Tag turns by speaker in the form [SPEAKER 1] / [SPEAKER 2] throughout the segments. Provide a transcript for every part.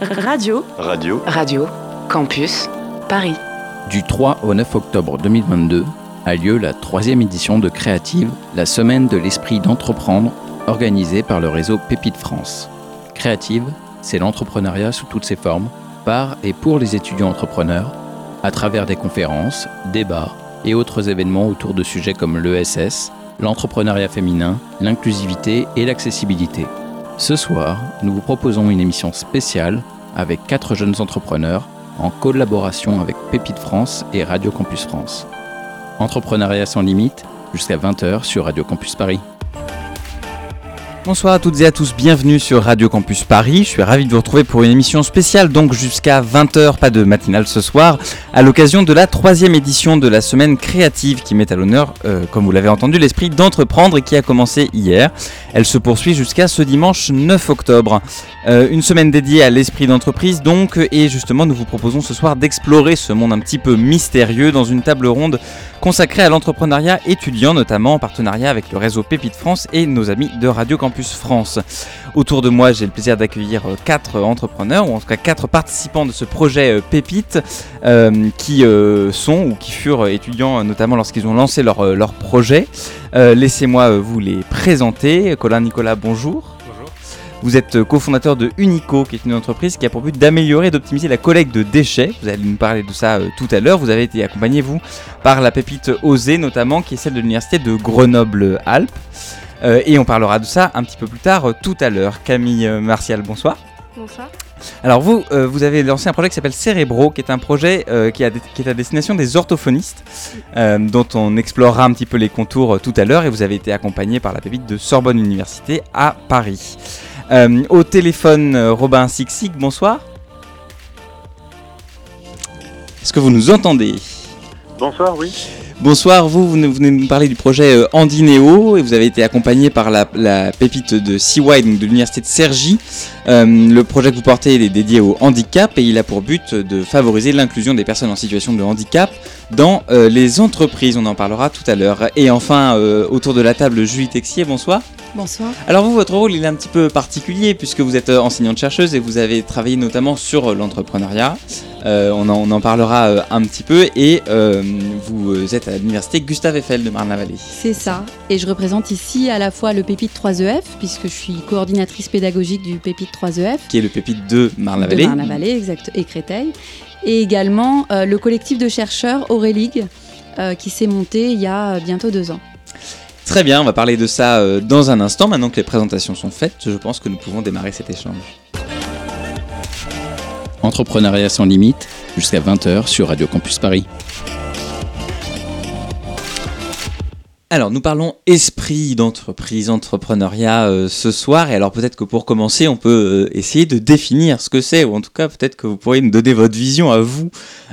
[SPEAKER 1] Radio.
[SPEAKER 2] Radio.
[SPEAKER 1] Radio. Campus. Paris.
[SPEAKER 3] Du 3 au 9 octobre 2022 a lieu la troisième édition de Créative, la semaine de l'esprit d'entreprendre, organisée par le réseau Pépite France. Créative, c'est l'entrepreneuriat sous toutes ses formes, par et pour les étudiants entrepreneurs, à travers des conférences, débats et autres événements autour de sujets comme l'ESS, l'entrepreneuriat féminin, l'inclusivité et l'accessibilité. Ce soir, nous vous proposons une émission spéciale avec quatre jeunes entrepreneurs en collaboration avec Pépite France et Radio Campus France. Entrepreneuriat sans limite, jusqu'à 20h sur Radio Campus Paris. Bonsoir à toutes et à tous, bienvenue sur Radio Campus Paris. Je suis ravi de vous retrouver pour une émission spéciale, donc jusqu'à 20h, pas de matinale ce soir, à l'occasion de la troisième édition de la semaine créative qui met à l'honneur, euh, comme vous l'avez entendu, l'esprit d'entreprendre et qui a commencé hier. Elle se poursuit jusqu'à ce dimanche 9 octobre. Euh, une semaine dédiée à l'esprit d'entreprise donc, et justement nous vous proposons ce soir d'explorer ce monde un petit peu mystérieux dans une table ronde consacrée à l'entrepreneuriat étudiant, notamment en partenariat avec le réseau Pépite France et nos amis de Radio Campus France. Autour de moi, j'ai le plaisir d'accueillir euh, quatre entrepreneurs, ou en tout cas quatre participants de ce projet euh, Pépite, euh, qui sont ou qui furent étudiants, notamment lorsqu'ils ont lancé leur, leur projet. Laissez-moi vous les présenter. Colin Nicolas, bonjour. Vous êtes cofondateur de Unico, qui est une entreprise qui a pour but d'améliorer et d'optimiser la collecte de déchets. Vous allez nous parler de ça tout à l'heure. Vous avez été accompagné, vous, par la pépite Osée, notamment, qui est celle de l'université de Grenoble-Alpes. Euh, et on parlera de ça un petit peu plus tard, euh, tout à l'heure. Camille euh, Martial, bonsoir.
[SPEAKER 4] Bonsoir.
[SPEAKER 3] Alors vous, vous avez lancé un projet qui s'appelle Cérébro, qui est un projet qui, est à destination des orthophonistes, dont on explorera un petit peu les contours tout à l'heure, et vous avez été accompagné par la pépite de Sorbonne Université à Paris. Au téléphone, Robin Sixig, bonsoir. Est-ce que vous nous entendez?
[SPEAKER 5] Bonsoir, oui.
[SPEAKER 3] Bonsoir, vous, vous venez nous parler du projet euh, Andineo et vous avez été accompagné par la, pépite de CY, donc de l'université de Cergy. Euh, le projet que vous portez est dédié au handicap et il a pour but de favoriser l'inclusion des personnes en situation de handicap dans euh, les entreprises. On en parlera tout à l'heure. Et enfin, autour de la table, Julie Texier, bonsoir.
[SPEAKER 4] Bonsoir.
[SPEAKER 3] Alors vous, votre rôle, il est un petit peu particulier puisque vous êtes enseignante-chercheuse et vous avez travaillé notamment sur l'entrepreneuriat. on, en, on, en, parlera un petit peu et vous êtes à l'université Gustave Eiffel de Marne-la-Vallée.
[SPEAKER 4] C'est ça. Et je représente ici à la fois le Pépite 3EF, puisque je suis coordinatrice pédagogique du Pépite 3EF.
[SPEAKER 3] Qui est le Pépite de Marne-la-Vallée.
[SPEAKER 4] Exact, et Créteil. Et également euh, le collectif de chercheurs Auréligue, euh, qui s'est monté il y a bientôt deux ans.
[SPEAKER 3] Très bien, on va parler de ça euh, dans un instant. Maintenant que les présentations sont faites, je pense que nous pouvons démarrer cet échange. Entrepreneuriat sans limite, jusqu'à 20h sur Radio Campus Paris. Alors, nous parlons esprit d'entreprise, entrepreneuriat euh, ce soir. Et alors, peut-être que pour commencer, on peut euh, essayer de définir ce que c'est, ou en tout cas, peut-être que vous pourriez nous donner votre vision à vous,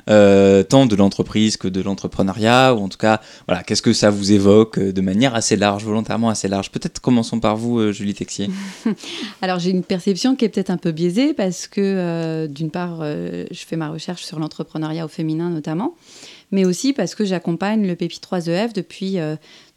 [SPEAKER 3] euh, tant de l'entreprise que de l'entrepreneuriat, ou en tout cas, voilà, qu'est-ce que ça vous évoque de manière assez large, volontairement assez large. Peut-être commençons par vous, Julie Texier.
[SPEAKER 4] alors, j'ai une perception qui est peut-être un peu biaisée parce que, d'une part, je fais ma recherche sur l'entrepreneuriat au féminin notamment mais aussi parce que j'accompagne le Pépite 3EF depuis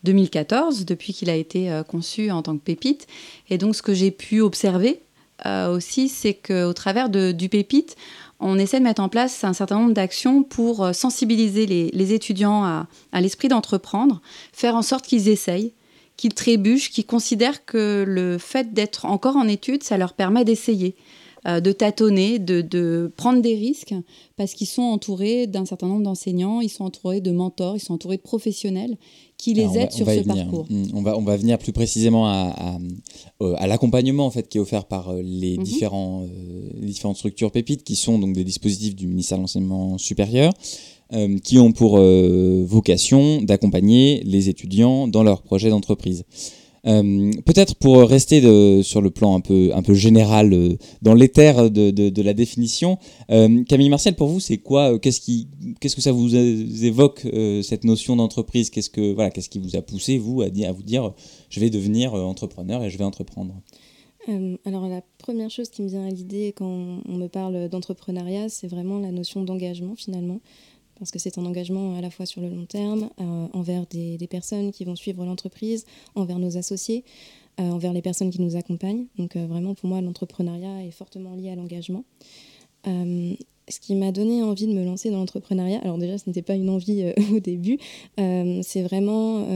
[SPEAKER 4] 2014, depuis qu'il a été euh, conçu en tant que pépite. Et donc, ce que j'ai pu observer euh, aussi, c'est qu'au travers du pépite, on essaie de mettre en place un certain nombre d'actions pour euh, sensibiliser les, étudiants à, à l'esprit d'entreprendre, faire en sorte qu'ils essayent, qu'ils trébuchent, qu'ils considèrent que le fait d'être encore en études, ça leur permet d'essayer. De tâtonner, de, prendre des risques, parce qu'ils sont entourés d'un certain nombre d'enseignants, ils sont entourés de mentors, ils sont entourés de professionnels qui les sur ce parcours.
[SPEAKER 3] Mm, on va, on va venir plus précisément à, euh, l'accompagnement en fait, qui est offert par euh, les, mhm. différents, différentes structures pépites, qui sont donc des dispositifs du ministère de l'Enseignement supérieur. qui ont pour vocation d'accompagner les étudiants dans leurs projets d'entreprise. Euh, peut-être pour rester sur le plan un peu, un peu général, euh, dans l'éther de, la définition, euh, Camille Martial, pour vous, c'est quoi Qu'est-ce qui, qu'est-ce que ça vous évoque cette notion d'entreprise? Qu'est-ce que voilà, qu'est-ce qui vous a poussé vous à, à vous dire, je vais devenir entrepreneur et je vais entreprendre?
[SPEAKER 6] Alors la première chose qui me vient à l'idée quand on me parle d'entrepreneuriat, c'est vraiment la notion d'engagement finalement parce que c'est un engagement à la fois sur le long terme, euh, envers des, personnes qui vont suivre l'entreprise, envers nos associés. envers les personnes qui nous accompagnent. Donc vraiment, pour moi, l'entrepreneuriat est fortement lié à l'engagement. ce qui m'a donné envie de me lancer dans l'entrepreneuriat, alors déjà, ce n'était pas une envie au début, c'est vraiment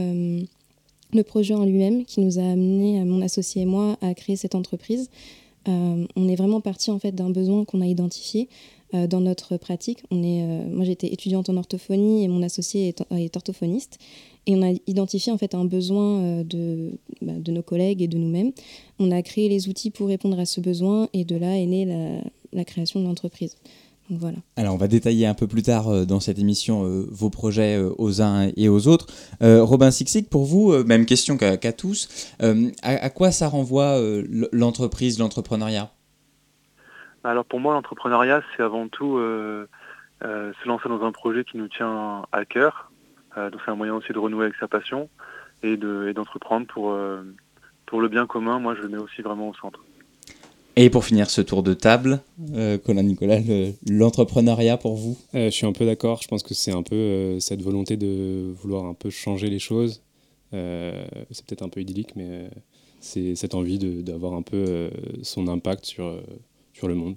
[SPEAKER 6] le projet en lui-même qui nous a amené, mon associé et moi, à créer cette entreprise. on est vraiment parti en fait d'un besoin qu'on a identifié. Euh, dans notre pratique. Euh, moi, j'étais étudiante en orthophonie et mon associé est, orthophoniste. Et on a identifié en fait un besoin euh, de, bah, de nos collègues et de nous-mêmes. On a créé les outils pour répondre à ce besoin et de là est née la, la création de l'entreprise. Voilà.
[SPEAKER 3] Alors, on va détailler un peu plus tard dans cette émission vos projets aux uns et aux autres. Robin Sixic, pour vous, même question qu'à tous, à, quoi ça renvoie l'entreprise, l'entrepreneuriat?
[SPEAKER 2] Alors pour moi, l'entrepreneuriat, c'est avant tout euh, euh, se lancer dans un projet qui nous tient à cœur. Euh, donc c'est un moyen aussi de renouer avec sa passion et d'entreprendre pour, pour le bien commun. Moi, je le mets aussi vraiment au centre.
[SPEAKER 3] Et pour finir ce tour de table, Colin Nicolas, l'entrepreneuriat pour vous?
[SPEAKER 5] Je suis un peu d'accord. Je pense que c'est un peu cette volonté de vouloir un peu changer les choses. c'est peut-être un peu idyllique, mais c'est cette envie d'avoir un peu son impact sur le monde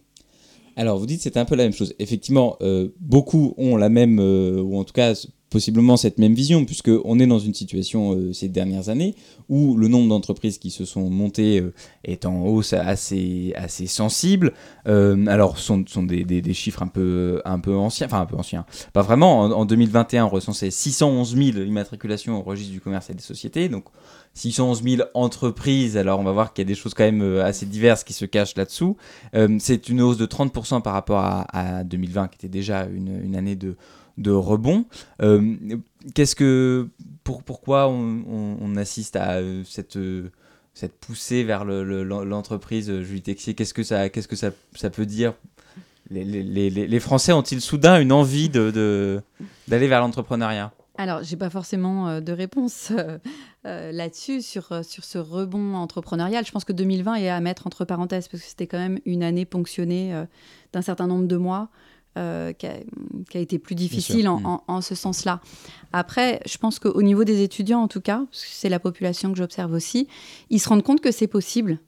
[SPEAKER 3] alors, vous dites c'est un peu la même chose. Effectivement, euh, beaucoup ont la même, euh, ou en tout cas possiblement cette même vision, puisqu'on est dans une situation euh, ces dernières années où le nombre d'entreprises qui se sont montées est en hausse assez, assez sensible. alors, ce sont, sont des, des, chiffres un peu, un peu anciens, enfin un peu anciens, pas vraiment. En, en 2021, on recensait 611 000 immatriculations au registre du commerce et des sociétés, donc 611 000 entreprises, alors on va voir qu'il y a des choses quand même euh, assez diverses qui se cachent là-dessous. Euh, c'est une hausse de 30% par rapport à, 2020, qui était déjà une, année de, rebond. Euh, qu'est-ce que, pour, pourquoi on, assiste à cette, cette poussée vers l'entreprise, le, Julie Texier? Qu'est-ce que, ça, qu'est-ce que ça, ça peut dire? Les, les, Français ont-ils soudain une envie de, d'aller vers l'entrepreneuriat?
[SPEAKER 4] Alors, j'ai pas forcément euh, de réponse euh, euh, là-dessus, sur, sur ce rebond entrepreneurial. Je pense que 2020 est à mettre entre parenthèses, parce que c'était quand même une année ponctionnée d'un certain nombre de mois. qui, a, été plus difficile mm. en, en, ce sens-là. Après, je pense qu'au niveau des étudiants, en tout cas, parce que c'est la population que j'observe aussi, ils se rendent compte que c'est possible,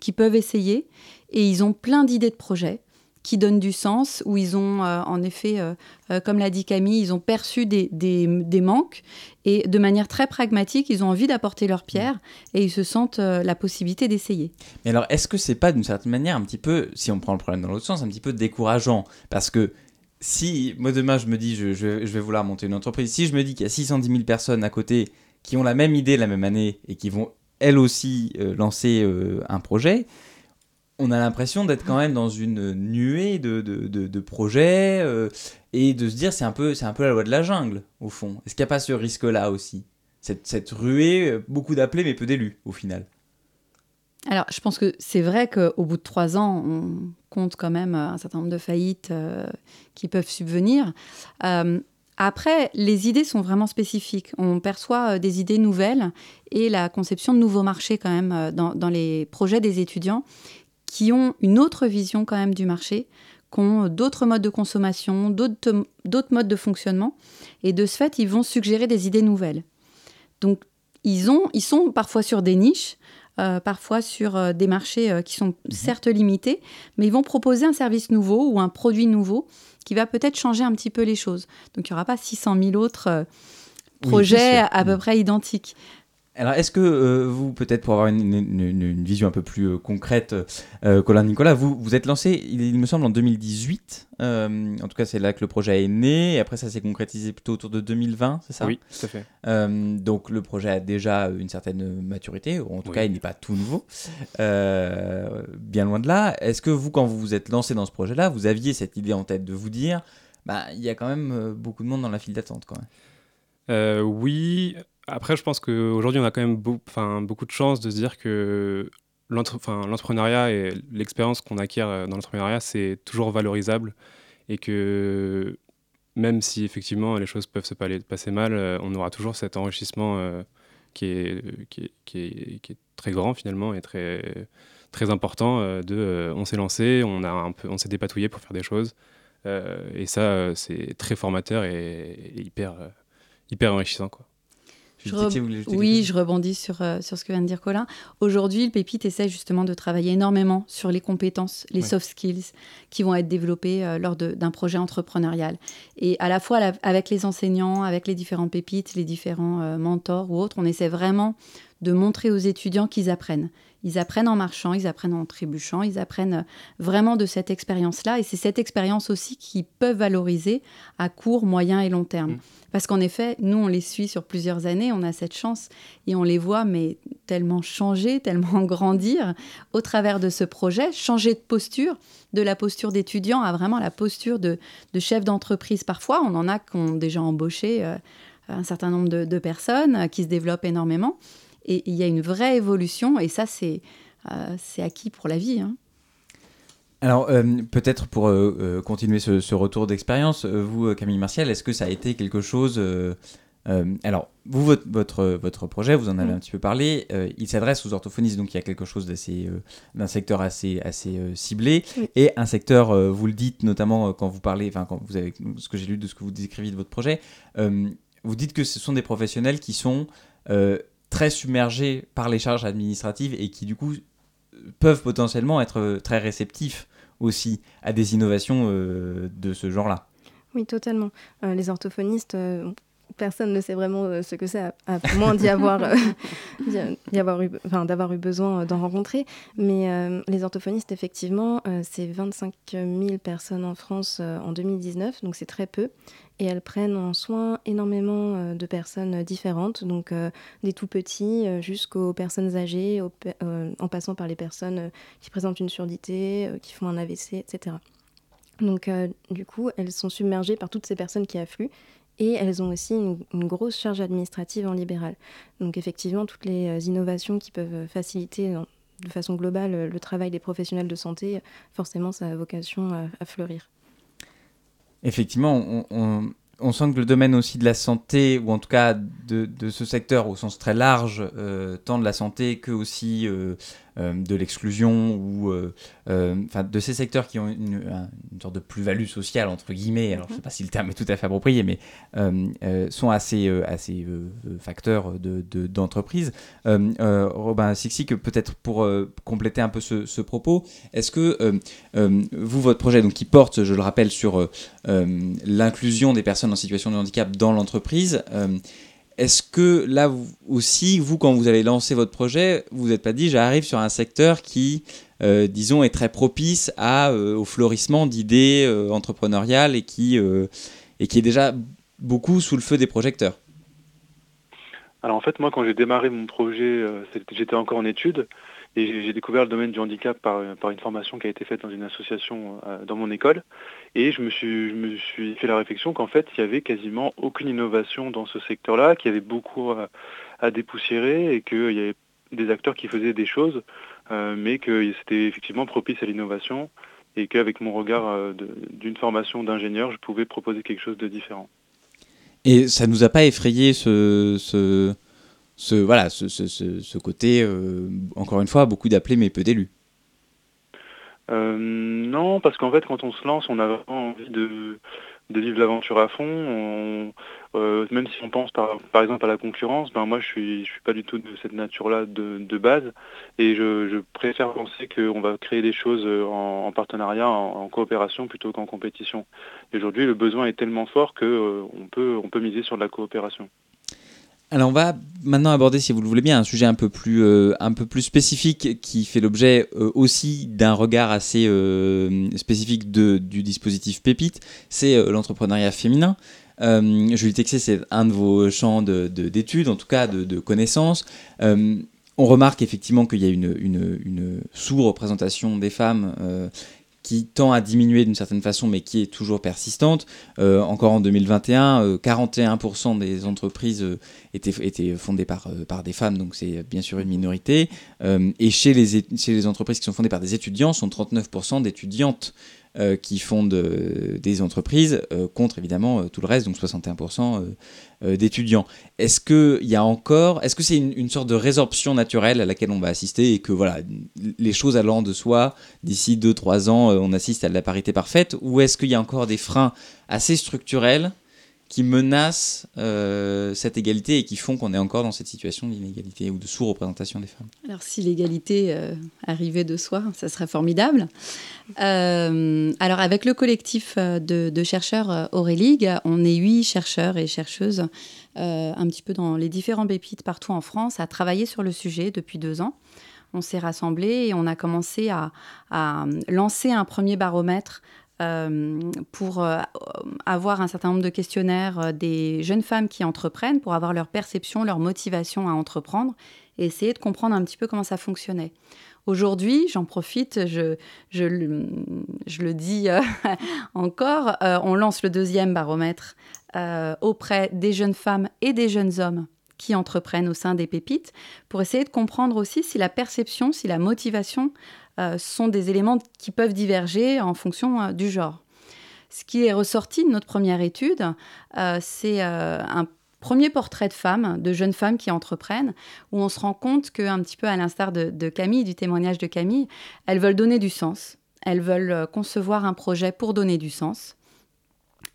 [SPEAKER 4] qu'ils peuvent essayer, et ils ont plein d'idées de projets qui donnent du sens, où ils ont euh, en effet, euh, euh, comme l'a dit Camille, ils ont perçu des, des, des, manques et de manière très pragmatique, ils ont envie d'apporter leur pierre et ils se sentent la possibilité d'essayer.
[SPEAKER 3] Mais alors, est-ce que c'est pas d'une certaine manière un petit peu, si on prend le problème dans l'autre sens, un petit peu décourageant? Parce que si moi demain je me dis je, je, je vais vouloir monter une entreprise, si je me dis qu'il y a 610 000 personnes à côté qui ont la même idée la même année et qui vont elles aussi lancer un projet, on a l'impression d'être quand même dans une nuée de, de, projets euh, et de se dire c'est un, peu, c'est un peu la loi de la jungle, au fond. Est-ce qu'il n'y a pas ce risque-là aussi? Cette, cette, ruée, euh, beaucoup d'appelés mais peu d'élus, au final
[SPEAKER 4] Alors, je pense que c'est vrai qu'au bout de trois ans, on compte quand même un certain nombre de faillites euh, qui peuvent subvenir. après, les idées sont vraiment spécifiques. On perçoit des idées nouvelles et la conception de nouveaux marchés quand même dans, dans les projets des étudiants qui ont une autre vision quand même du marché, qui ont d'autres modes de consommation, d'autres modes de fonctionnement. Et de ce fait, ils vont suggérer des idées nouvelles. Donc, ils, ont, ils sont parfois sur des niches, euh, parfois sur euh, des marchés euh, qui sont mhm. certes limités, mais ils vont proposer un service nouveau ou un produit nouveau qui va peut-être changer un petit peu les choses. Donc, il n'y aura pas 600 000 autres projets à peu mhm. près identiques.
[SPEAKER 3] Alors, est-ce que euh, vous, peut-être pour avoir une, vision un peu plus euh, concrète, euh, Colin Nicolas, vous vous êtes lancé, il, me semble, en 2018. en tout cas, c'est là que le projet est né. Et après, ça s'est concrétisé plutôt autour de 2020, c'est ça?
[SPEAKER 5] Oui, tout à fait.
[SPEAKER 3] donc, le projet a déjà une certaine maturité. En tout cas, il n'est pas tout nouveau. bien loin de là. Est-ce que vous, quand vous vous êtes lancé dans ce projet-là, vous aviez cette idée en tête de vous dire, bah, il y a quand même beaucoup de monde dans la file d'attente, quand
[SPEAKER 5] même Oui. Après, je pense qu'aujourd'hui, on a quand même beaucoup de chance de se dire que l'entrepreneuriat et l'expérience qu'on acquiert euh, dans l'entrepreneuriat, c'est toujours valorisable et que même si effectivement les choses peuvent se passer mal, euh, on aura toujours cet enrichissement euh, qui, est, très grand finalement et très, important on s'est lancé, on, s'est dépatouillé pour faire des choses. et ça, c'est très formateur et, hyper, enrichissant.
[SPEAKER 4] Oui, je rebondis sur, euh, sur ce que vient de dire Colin. Aujourd'hui, le Pépite essaie justement de travailler énormément sur les compétences, les soft skills qui vont être développées euh, lors d'un projet entrepreneurial. Et à la fois avec les enseignants, avec les différents Pépites, les différents euh, mentors ou autres, on essaie vraiment de montrer aux étudiants qu'ils apprennent. Ils apprennent en marchant, ils apprennent en trébuchant, ils apprennent vraiment de cette expérience-là. Et c'est cette expérience aussi qu'ils peuvent valoriser à court, moyen et long terme. Mmh. Parce qu'en effet, nous, on les suit sur plusieurs années, on a cette chance et on les voit, mais tellement changer, tellement grandir au travers de ce projet, changer de posture, de la posture d'étudiant à vraiment la posture de, chef d'entreprise. Parfois, on en a qui ont déjà embauché euh, un certain nombre de, personnes, euh, qui se développent énormément. Et il y a une vraie évolution, et ça, c'est euh, acquis pour la vie. Hein.
[SPEAKER 3] Alors, euh, peut-être pour euh, euh, continuer ce, retour d'expérience, vous, Camille Martial, est-ce que ça a été quelque chose... alors, vous, votre, votre, projet, vous en avez mm. un petit peu parlé, il s'adresse aux orthophonistes, donc il y a quelque chose d'un secteur assez, assez ciblé, et un secteur, vous le dites notamment quand vous parlez, enfin, quand vous avez, ce que j'ai lu de ce que vous décrivez de votre projet, vous dites que ce sont des professionnels qui sont très submergés par les charges administratives et qui, du coup, peuvent potentiellement être très réceptifs aussi à des innovations euh, de ce genre-là.
[SPEAKER 6] Oui, totalement. Euh, les orthophonistes, euh, personne ne sait vraiment ce que c'est, à, moins d'y avoir, avoir eu, enfin, d'avoir eu besoin d'en rencontrer. Mais les orthophonistes, effectivement, c'est 25 000 personnes en France en 2019, donc c'est très peu. Et elles prennent en soin énormément de personnes différentes, donc des tout petits jusqu'aux personnes âgées, en passant par les personnes qui présentent une surdité, qui font un AVC, etc. Donc du coup, elles sont submergées par toutes ces personnes qui affluent et elles ont aussi une, grosse charge administrative en libéral. Donc effectivement, toutes les innovations qui peuvent faciliter de façon globale le travail des professionnels de santé, forcément, ça a vocation à fleurir.
[SPEAKER 3] Effectivement, on, sent que le domaine aussi de la santé, ou en tout cas de, ce secteur au sens très large, euh, tant de la santé que aussi euh, euh, de l'exclusion ou euh, euh, de ces secteurs qui ont une, sorte de plus-value sociale entre guillemets. Alors je ne sais mhm. pas si le terme est tout à fait approprié, mais sont assez assez facteurs de d'entreprise. Robin Sixic, peut-être pour compléter un peu ce, propos, est-ce que vous votre projet donc qui porte, je le rappelle, sur l'inclusion des personnes en situation de handicap dans l'entreprise est-ce que là aussi, vous, quand vous avez lancé votre projet, vous n'êtes pas dit, j'arrive sur un secteur qui, euh, disons, est très propice euh, au florissement d'idées euh, entrepreneuriales et qui, et qui est déjà beaucoup sous le feu des projecteurs?
[SPEAKER 2] Alors en fait, moi, quand j'ai démarré mon projet, j'étais encore en études. Et j'ai découvert le domaine du handicap par, par, une formation qui a été faite dans une association dans mon école. Et je me suis, fait la réflexion qu'en fait, il n'y avait quasiment aucune innovation dans ce secteur-là, qu'il y avait beaucoup à, dépoussiérer et qu'il y avait des acteurs qui faisaient des choses, euh, mais que c'était effectivement propice à l'innovation et qu'avec mon regard euh, d'une formation d'ingénieur, je pouvais proposer quelque chose de différent.
[SPEAKER 3] Et ça ne nous a pas effrayé ce, ce voilà, ce, ce, ce côté, euh, encore une fois, beaucoup d'appelés mais peu d'élus
[SPEAKER 2] euh, non, parce qu'en fait, quand on se lance, on a vraiment envie de, vivre l'aventure à fond. Euh, même si on pense par, exemple à la concurrence, ben moi je suis je suis pas du tout de cette nature-là de, base et je, préfère penser qu'on va créer des choses en, partenariat, en, coopération plutôt qu'en compétition. aujourd'hui, le besoin est tellement fort euh, peut on peut miser sur de la coopération.
[SPEAKER 3] Alors on va maintenant aborder, si vous le voulez bien, un sujet un peu plus, euh, un peu plus spécifique qui fait l'objet euh, aussi d'un regard assez euh, spécifique du dispositif Pépite, c'est l'entrepreneuriat féminin. Julie Texé, c'est un de vos champs d'études, de, en tout cas de, connaissances. on remarque effectivement qu'il y a une sous-représentation des femmes qui tend à diminuer d'une certaine façon, mais qui est toujours persistante. Euh, encore en 2021, 41% euh, des entreprises euh, étaient, fondées par, par des femmes, donc c'est bien sûr une minorité. et chez les, chez les entreprises qui sont fondées par des étudiants, sont 39% d'étudiantes euh, qui fondent euh, des entreprises euh, contre évidemment tout le reste, donc 61% d'étudiants. Est-ce qu'il y a encore, est-ce que c'est une, sorte de résorption naturelle à laquelle on va assister et que voilà, les choses allant de soi, d'ici 2-3 ans, on assiste à la parité parfaite, ou est-ce qu'il y a encore des freins assez structurels qui menacent euh, cette égalité et qui font qu'on est encore dans cette situation d'inégalité ou de sous-représentation des femmes
[SPEAKER 4] Alors si l'égalité euh, arrivait de soi, ça serait formidable. Euh, alors avec le collectif de, chercheurs Auréligue, on est huit chercheurs et chercheuses un petit peu dans les différents pépites partout en France à travailler sur le sujet depuis deux ans. On s'est rassemblés et on a commencé à, lancer un premier baromètre pour euh, avoir un certain nombre de questionnaires euh, des jeunes femmes qui entreprennent, pour avoir leur perception, leur motivation à entreprendre et essayer de comprendre un petit peu comment ça fonctionnait. Aujourd'hui, j'en profite, je, je, le dis encore, on lance le deuxième baromètre auprès des jeunes femmes et des jeunes hommes qui entreprennent au sein des pépites, pour essayer de comprendre aussi si la perception, si la motivation euh, sont des éléments qui peuvent diverger en fonction euh, du genre. Ce qui est ressorti de notre première étude, euh, c'est un premier portrait de femmes, de jeunes femmes qui entreprennent, où on se rend compte qu'un petit peu à l'instar de, Camille, du témoignage de Camille, elles veulent donner du sens, elles veulent concevoir un projet pour donner du sens.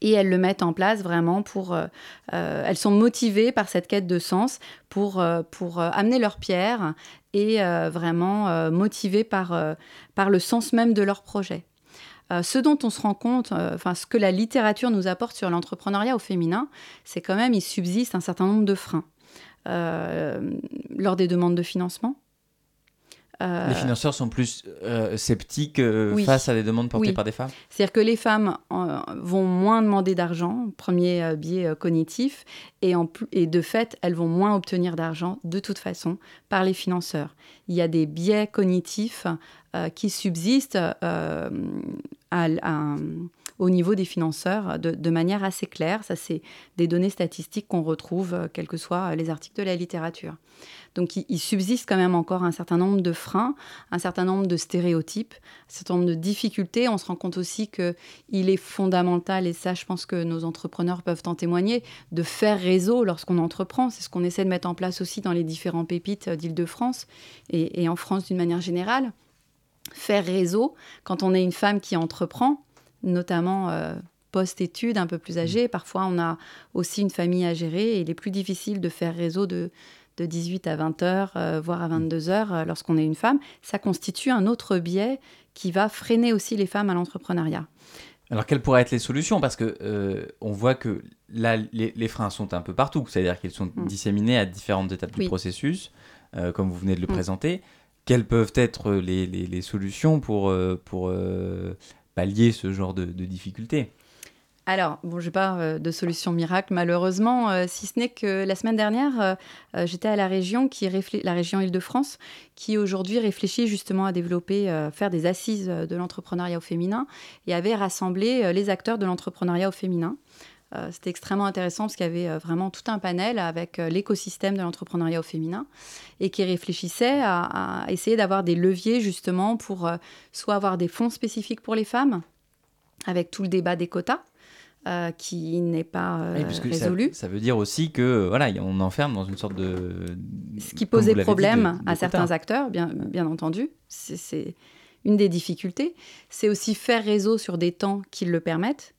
[SPEAKER 4] Et elles le mettent en place vraiment pour... elles sont motivées par cette quête de sens pour, pour amener leur pierre et euh, vraiment euh, euh, par le sens même de leur projet. ce dont on se rend compte, enfin ce que la littérature nous apporte sur l'entrepreneuriat au féminin, c'est quand même il subsiste un certain nombre de freins lors des demandes de financement.
[SPEAKER 3] Euh, les financeurs sont plus euh, sceptiques euh, face à des demandes portées par des femmes?
[SPEAKER 4] C'est-à-dire que les femmes vont moins demander d'argent, premier biais cognitif, et, de fait, elles vont moins obtenir d'argent de toute façon par les financeurs. Il y a des biais cognitifs qui subsistent à, au niveau des financeurs de, manière assez claire. Ça, c'est des données statistiques qu'on retrouve, quels que soient les articles de la littérature. Donc il, subsiste quand même encore un certain nombre de freins, un certain nombre de stéréotypes, un certain nombre de difficultés. On se rend compte aussi qu'il est fondamental, et ça je pense que nos entrepreneurs peuvent en témoigner, de faire réseau lorsqu'on entreprend. C'est ce qu'on essaie de mettre en place aussi dans les différents pépites d'Île-de-France et, en France d'une manière générale. Faire réseau quand on est une femme qui entreprend, notamment... Euh, post-études, un peu plus âgée. Parfois, on a aussi une famille à gérer et il est plus difficile de faire réseau de, de 18 à 20 heures, euh, voire à 22 heures euh, lorsqu'on est une femme, ça constitue un autre biais qui va freiner aussi les femmes à l'entrepreneuriat.
[SPEAKER 3] Alors quelles pourraient être les solutions? Parce que euh, on voit que là, les, freins sont un peu partout, c'est-à-dire qu'ils sont mm. disséminés à différentes étapes du processus, comme vous venez de le mm. présenter. Quelles peuvent être les, solutions pour, pour pallier ce genre de difficultés?
[SPEAKER 4] Alors, bon, je n'ai pas euh, de solution miracle, malheureusement, euh, si ce n'est que la semaine dernière, euh, j'étais à la région, qui la région Île-de-France, qui aujourd'hui réfléchit justement à développer, faire des assises de l'entrepreneuriat au féminin et avait rassemblé les acteurs de l'entrepreneuriat au féminin. C'était extrêmement intéressant parce qu'il y avait vraiment tout un panel avec l'écosystème de l'entrepreneuriat au féminin et qui réfléchissait à, à essayer d'avoir des leviers justement pour soit avoir des fonds spécifiques pour les femmes, avec tout le débat des quotas, euh, qui n'est pas euh, résolu.
[SPEAKER 3] Ça, veut dire aussi que voilà, on enferme dans une sorte de
[SPEAKER 4] ce qui posait problème à certains acteurs, bien, bien entendu. C'est une des difficultés. C'est aussi faire réseau sur des temps qui le permettent.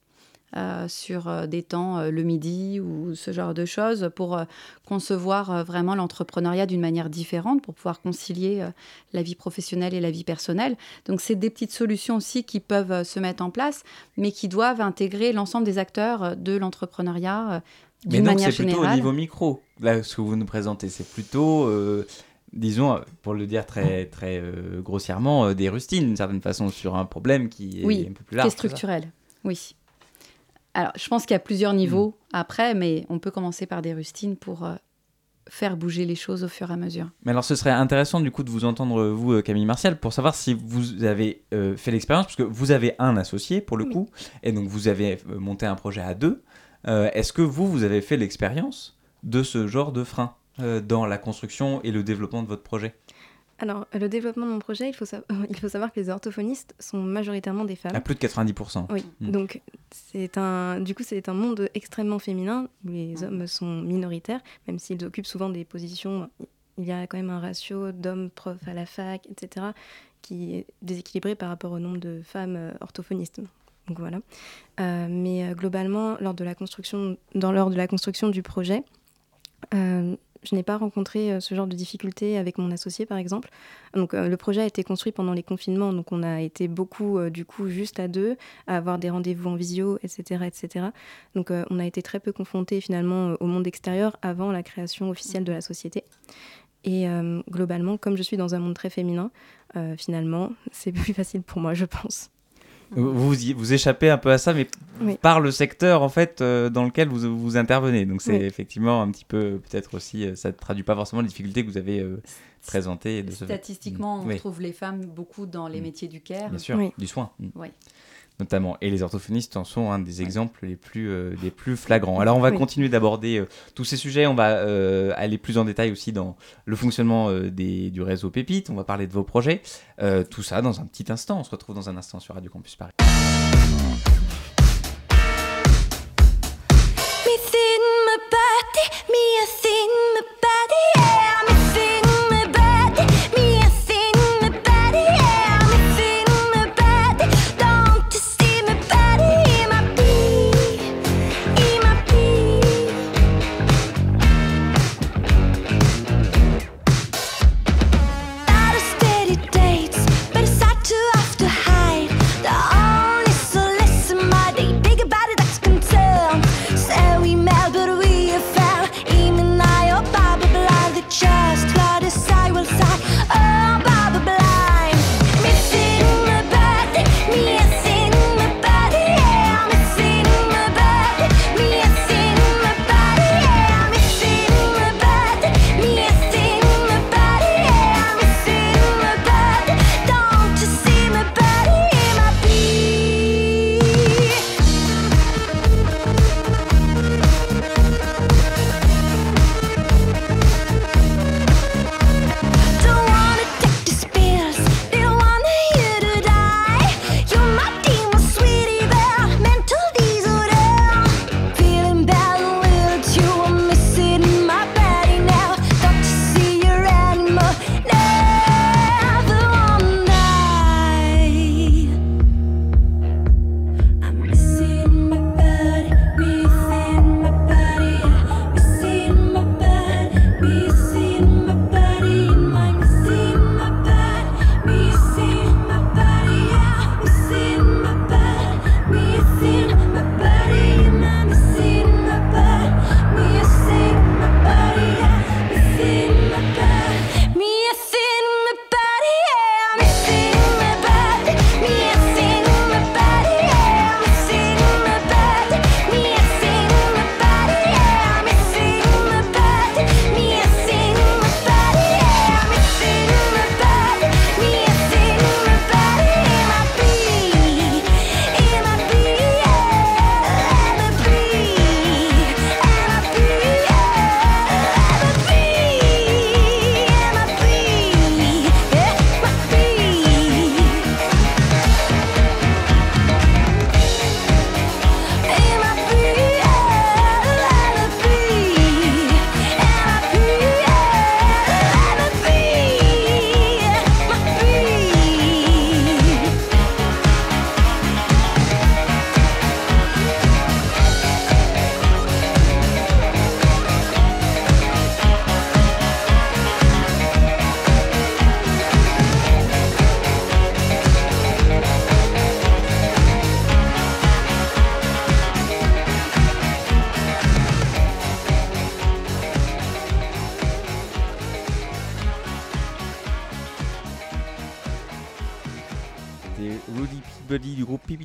[SPEAKER 4] Euh, sur euh, des temps euh, le midi ou ce genre de choses pour concevoir vraiment l'entrepreneuriat d'une manière différente, pour pouvoir concilier la vie professionnelle et la vie personnelle. Donc c'est des petites solutions aussi qui peuvent se mettre en place, mais qui doivent intégrer l'ensemble des acteurs de l'entrepreneuriat d'une manière générale.
[SPEAKER 3] c'est plutôt au niveau micro, là, ce que vous nous présentez. C'est plutôt disons, pour le dire très, très grossièrement, des rustines, d'une certaine façon, sur un problème qui est un peu plus large.
[SPEAKER 4] Qui est structurel, oui. Alors, je pense qu'il y a plusieurs niveaux hmm. après, mais on peut commencer par des rustines pour euh, faire bouger les choses au fur et à mesure.
[SPEAKER 3] Mais alors, ce serait intéressant du coup de vous entendre, vous, euh, Camille Martial, pour savoir si vous avez euh, fait l'expérience, parce que vous avez un associé pour le coup, et donc vous avez monté un projet à deux. Est-ce que vous, vous avez fait l'expérience de ce genre de frein dans la construction et le développement de votre projet?
[SPEAKER 6] Alors, le développement de mon projet, il faut, il faut savoir que les orthophonistes sont majoritairement des femmes.
[SPEAKER 3] À plus de 90%.
[SPEAKER 6] Oui, mm. donc c'est un, du coup, c'est un monde extrêmement féminin où les hommes sont minoritaires, même s'ils occupent souvent des positions. Il y a quand même un ratio d'hommes profs à la fac, etc., qui est déséquilibré par rapport au nombre de femmes euh, orthophonistes. donc voilà. mais globalement, lors de la construction, dans lors de la construction du projet, je n'ai pas rencontré euh, ce genre de difficultés avec mon associé, par exemple. Donc, euh, le projet a été construit pendant les confinements, donc on a été beaucoup, euh, du coup, juste à deux, à avoir des rendez-vous en visio, etc., etc. Donc, on a été très peu confrontés finalement au monde extérieur avant la création officielle de la société. Et globalement, comme je suis dans un monde très féminin, finalement, c'est plus facile pour moi, je pense.
[SPEAKER 7] Vous, vous échappez un peu à ça, mais par le secteur en fait euh, dans lequel vous, vous intervenez. Donc c'est effectivement un petit peu, peut-être aussi, euh, ça ne traduit pas forcément les difficultés que vous avez euh, présentées.
[SPEAKER 4] Statistiquement, on trouve les femmes beaucoup dans les mm. métiers du care.
[SPEAKER 7] Bien sûr, du soin. Mm. Oui notamment. Et les orthophonistes en sont un des exemples les plus, euh, plus flagrants. Alors on va continuer d'aborder euh, tous ces sujets, on va euh, aller plus en détail aussi dans le fonctionnement des, du réseau Pépite, on va parler de vos projets, tout ça dans un petit instant. On se retrouve dans un instant sur Radio Campus Paris.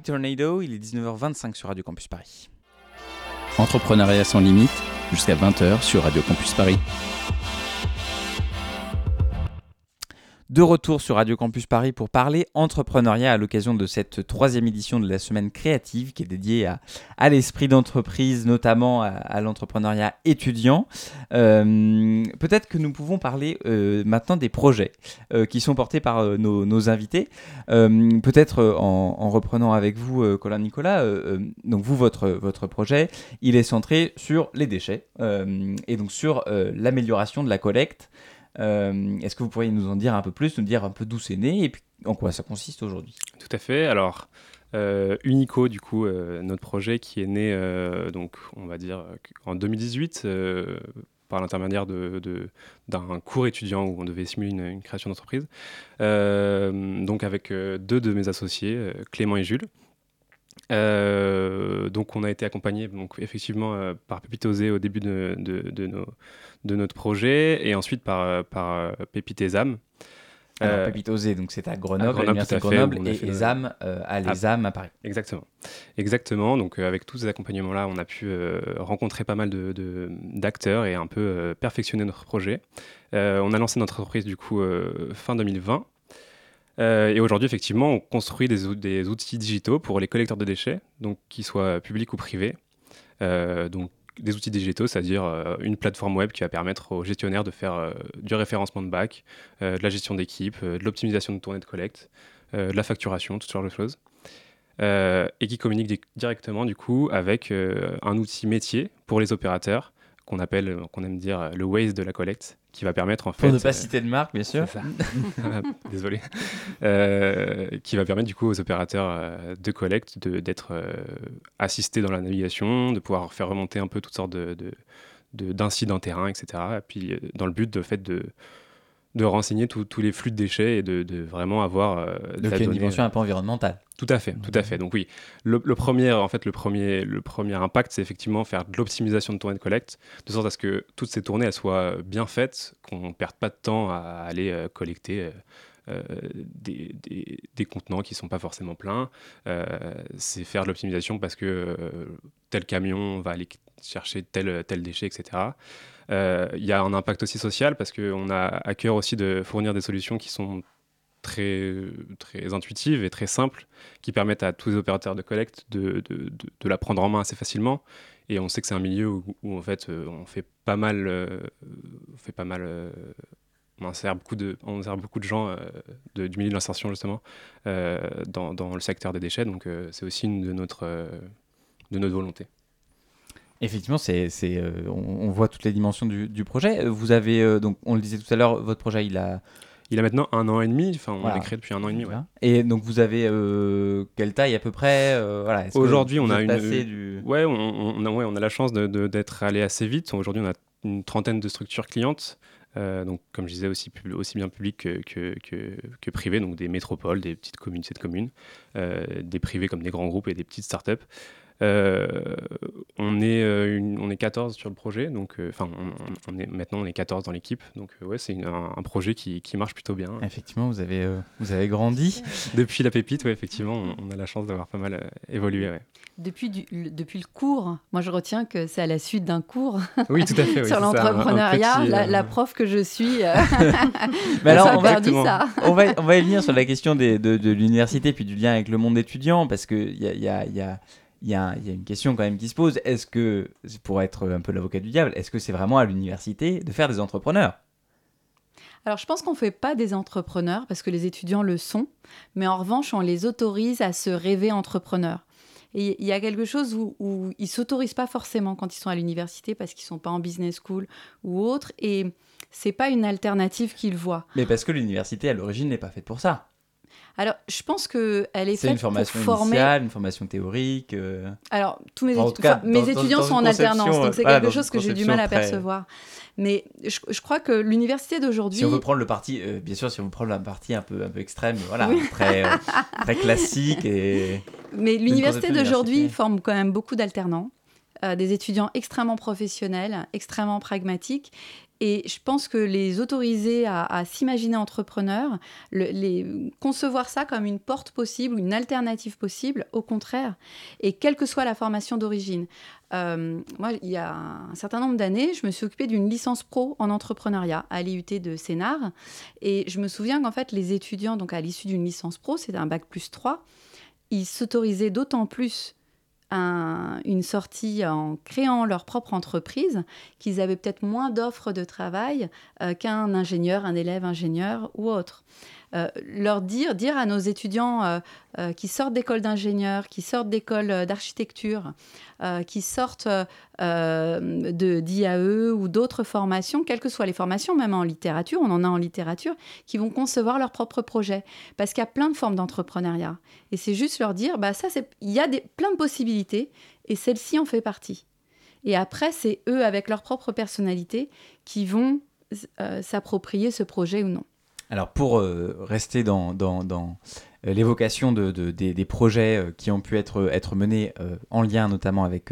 [SPEAKER 7] Tornado, il est 19h25 sur Radio Campus Paris.
[SPEAKER 8] Entrepreneuriat sans limite, jusqu'à 20h sur Radio Campus Paris.
[SPEAKER 7] De retour sur Radio Campus Paris pour parler entrepreneuriat à l'occasion de cette troisième édition de la semaine créative qui est dédiée à, l'esprit d'entreprise, notamment à, l'entrepreneuriat étudiant. Euh, peut-être que nous pouvons parler euh, maintenant des projets euh, qui sont portés par nos, invités. Peut-être en, reprenant avec vous, Colin Nicolas, donc vous, votre, votre projet, il est centré sur les déchets et donc sur l'amélioration de la collecte. Euh, est-ce que vous pourriez nous en dire un peu plus, nous dire un peu d'où c'est né et en quoi ça consiste aujourd'hui?
[SPEAKER 5] Tout à fait. Alors, Unico, du coup, notre projet qui est né, donc, on va dire, en 2018 par l'intermédiaire d'un cours étudiant où on devait simuler une, création d'entreprise. Euh, donc avec euh, deux de mes associés, euh, Clément et Jules. Donc on a été accompagné donc effectivement par Pépite Osé au début de, de, nos, de, notre projet et ensuite par, par Pépite Ezam
[SPEAKER 3] alors, euh, Pépite Osé, donc c'est à Grenoble, à Grenoble, et ESAM euh, à l'ESAM à Paris.
[SPEAKER 5] Exactement. Exactement. Donc, euh, avec tous ces accompagnements-là, on a pu rencontrer pas mal d'acteurs de, d'acteurs et un peu perfectionner notre projet. on a lancé notre entreprise, du coup, fin 2020. Et aujourd'hui, effectivement, on construit des, outils digitaux pour les collecteurs de déchets, donc qu'ils soient publics ou privés. donc, des outils digitaux, c'est-à-dire euh, une plateforme web qui va permettre aux gestionnaires de faire euh, du référencement de bac, euh, de la gestion d'équipe, de l'optimisation de tournée de collecte, de la facturation, toutes sortes de choses. et qui communique directement du coup avec un outil métier pour les opérateurs qu'on appelle, qu'on aime dire le Waze de la collecte, qui va permettre en fait.
[SPEAKER 3] Pour ne pas citer de marque, bien sûr.
[SPEAKER 5] Désolé. Euh, qui va permettre du coup aux opérateurs euh, de collecte d'être euh, assistés dans la navigation, de pouvoir faire remonter un peu toutes sortes de, d'incidents terrain, etc. Et puis dans le but de fait de de renseigner tous les flux de déchets et de, vraiment avoir
[SPEAKER 3] euh, Donc une dimension un peu environnementale.
[SPEAKER 5] Tout à fait, tout à fait. Donc oui, le, premier, en fait, le premier, le premier impact, c'est effectivement faire de l'optimisation de tournées de collecte, de sorte à ce que toutes ces tournées elles soient bien faites, qu'on ne perde pas de temps à aller euh, collecter. Euh, des, des, contenants qui ne sont pas forcément pleins. c'est faire de l'optimisation parce que tel camion va aller chercher tel, tel déchet, etc. Euh, il y a un impact aussi social parce qu'on a à cœur aussi de fournir des solutions qui sont très, très intuitives et très simples, qui permettent à tous les opérateurs de collecte de, de, de, la prendre en main assez facilement. Et on sait que c'est un milieu où, en fait euh, on fait pas mal, euh, on fait pas mal, on insère beaucoup de, on insère beaucoup de gens du milieu de l'insertion justement dans, dans, le secteur des déchets. Donc c'est aussi une de notre, de notre volonté.
[SPEAKER 3] Effectivement, c'est, euh, on, voit toutes les dimensions du, projet. Vous avez, euh, donc, on le disait tout à l'heure, votre projet, il a...
[SPEAKER 5] Il a maintenant un an et demi, enfin on l'a créé depuis un an et demi. Ouais.
[SPEAKER 3] Et donc vous avez euh, quelle taille à peu près voilà,
[SPEAKER 5] Aujourd'hui on a une... Du... Ouais, on, a, ouais, on a la chance de, d'être allé assez vite. Aujourd'hui on a une trentaine de structures clientes. donc, comme je disais, aussi, aussi bien publiques que, que, que, que privées, donc des métropoles, des petites communautés de communes, des privés comme des grands groupes et des petites startups. Euh, on, est, euh, on est 14 sur le projet, donc euh, enfin on, est, maintenant on est 14 dans l'équipe, donc ouais c'est un, projet qui, qui, marche plutôt bien.
[SPEAKER 3] Effectivement, vous avez, vous avez grandi.
[SPEAKER 5] Depuis la pépite, ouais, effectivement, on, a la chance d'avoir pas mal évolué.
[SPEAKER 4] Depuis, du, le, depuis le cours, moi je retiens que c'est à la suite d'un cours
[SPEAKER 5] oui, tout à fait,
[SPEAKER 4] sur l'entrepreneuriat, la, prof que je suis.
[SPEAKER 3] Mais alors, on va, ça. on, va, on va y venir sur la question des, de, de l'université puis du lien avec le monde étudiant, parce qu'il y a, y a, y a il y, a, une question quand même qui se pose. Est-ce que, pour être un peu l'avocat du diable, est-ce que c'est vraiment à l'université de faire des entrepreneurs?
[SPEAKER 4] Alors, je pense qu'on ne fait pas des entrepreneurs parce que les étudiants le sont, mais en revanche, on les autorise à se rêver entrepreneurs. Et il y a quelque chose où, où ils s'autorisent pas forcément quand ils sont à l'université parce qu'ils sont pas en business school ou autre, et c'est pas une alternative qu'ils voient.
[SPEAKER 3] Mais parce que l'université à l'origine n'est pas faite pour ça.
[SPEAKER 4] Alors, je pense qu'elle est,
[SPEAKER 3] faite
[SPEAKER 4] une
[SPEAKER 3] formation
[SPEAKER 4] pour former...
[SPEAKER 3] initiale, une formation théorique. Euh.
[SPEAKER 4] Alors, tous mes, mes étudiants sont en alternance, donc c'est quelque chose que j'ai du mal à percevoir. Mais je, crois que l'université d'aujourd'hui.
[SPEAKER 3] Si on veut prendre le parti, euh, bien sûr, si on veut prendre la partie un peu, un peu extrême, voilà, très, euh, très classique et.
[SPEAKER 4] Mais l'université d'aujourd'hui forme quand même beaucoup d'alternants. des étudiants extrêmement professionnels, extrêmement pragmatiques et je pense que les autoriser à, s'imaginer entrepreneurs, les, concevoir ça comme une porte possible, une alternative possible, au contraire, et quelle que soit la formation d'origine. Euh, moi, il y a un certain nombre d'années, je me suis occupée d'une licence pro en entrepreneuriat à l'IUT de Sénart. Et je me souviens qu'en fait, les étudiants, donc à l'issue d'une licence pro, c'est un bac plus 3, ils s'autorisaient d'autant plus une sortie en créant leur propre entreprise, qu'ils avaient peut-être moins d'offres de travail euh, qu'un ingénieur, un élève ingénieur ou autre. Leur dire, dire à nos étudiants qui sortent d'écoles d'ingénieurs, qui sortent d'écoles d'architecture, qui sortent de d'IAE ou d'autres formations, quelles que soient les formations, même en littérature, on en a en littérature, qui vont concevoir leur propre projet. Parce qu'il y a plein de formes d'entrepreneuriat. Et c'est juste leur dire, bah ça, il y a des, plein de possibilités et celle-ci en fait partie. Et après, c'est eux, avec leur propre personnalité, qui vont euh, s'approprier ce projet ou non.
[SPEAKER 3] Alors pour euh, rester dans, dans, dans euh, l'évocation de, des, projets qui ont pu être, être menés en lien notamment avec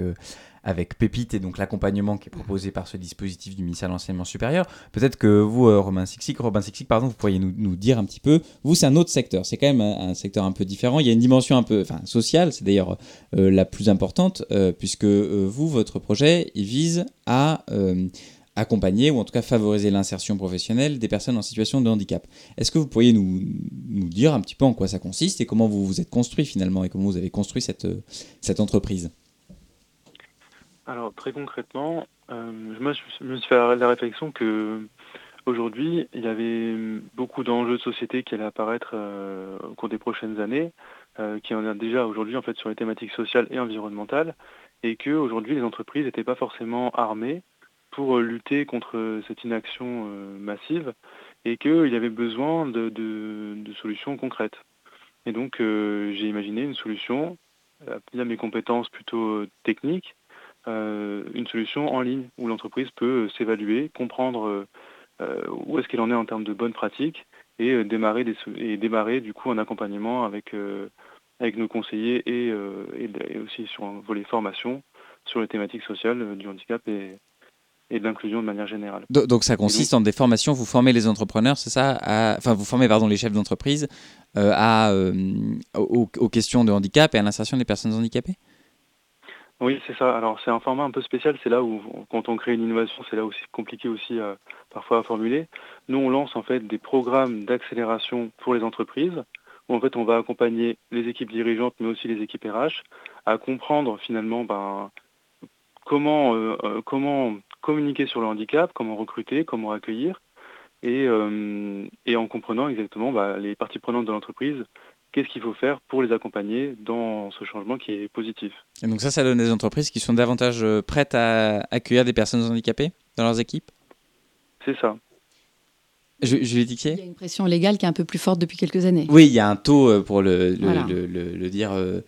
[SPEAKER 3] avec Pépite et donc l'accompagnement qui est proposé par ce dispositif du ministère de l'Enseignement supérieur. Peut-être que vous, euh, Robin Sixic, Robin pardon, vous pourriez nous, nous, dire un petit peu. Vous, c'est un autre secteur. C'est quand même un, secteur un peu différent. Il y a une dimension un peu, enfin, sociale. C'est d'ailleurs euh, la plus importante euh, puisque vous, votre projet, il vise à accompagner ou en tout cas favoriser l'insertion professionnelle des personnes en situation de handicap. Est-ce que vous pourriez nous, dire un petit peu en quoi ça consiste et comment vous vous êtes construit finalement et comment vous avez construit cette, cette entreprise?
[SPEAKER 2] Alors très concrètement, euh, je me suis fait la réflexion que aujourd'hui il y avait beaucoup d'enjeux de société qui allaient apparaître euh, au cours des prochaines années, euh, qui en a déjà aujourd'hui en fait sur les thématiques sociales et environnementales, et que aujourd'hui les entreprises n'étaient pas forcément armées pour lutter contre cette inaction massive, et qu'il avait besoin de, solutions concrètes. Et donc j'ai imaginé une solution via mes compétences plutôt techniques euh, une solution en ligne où l'entreprise peut euh, s'évaluer, comprendre euh, où est-ce qu'elle en est en termes de bonnes pratiques et démarrer, des, et démarrer du coup un accompagnement avec, avec nos conseillers et, aussi sur un volet formation sur les thématiques sociales du handicap et, et de l'inclusion de manière générale.
[SPEAKER 3] Donc ça consiste en des formations, vous formez les entrepreneurs, c'est ça Enfin, vous formez pardon, les chefs d'entreprise à, aux, questions de handicap et à l'insertion des personnes handicapées?
[SPEAKER 2] Oui, c'est ça. Alors c'est un format un peu spécial, c'est là où quand on crée une innovation, c'est là où c'est compliqué aussi euh, parfois à formuler. Nous, on lance en fait des programmes d'accélération pour les entreprises, où en fait on va accompagner les équipes dirigeantes, mais aussi les équipes RH, à comprendre finalement ben, comment, euh, euh, comment communiquer sur le handicap, comment recruter, comment accueillir, et, et en comprenant exactement bah, les parties prenantes de l'entreprise, qu'est-ce qu'il faut faire pour les accompagner dans ce changement qui est positif.
[SPEAKER 3] Et donc ça, ça donne des entreprises qui sont davantage euh, prêtes à accueillir des personnes handicapées dans leurs équipes?
[SPEAKER 2] C'est ça.
[SPEAKER 3] Je, je Il
[SPEAKER 4] y a une pression légale qui est un peu plus forte depuis quelques années.
[SPEAKER 3] Oui, il y a un taux, euh, pour le, le, le, dire euh, euh,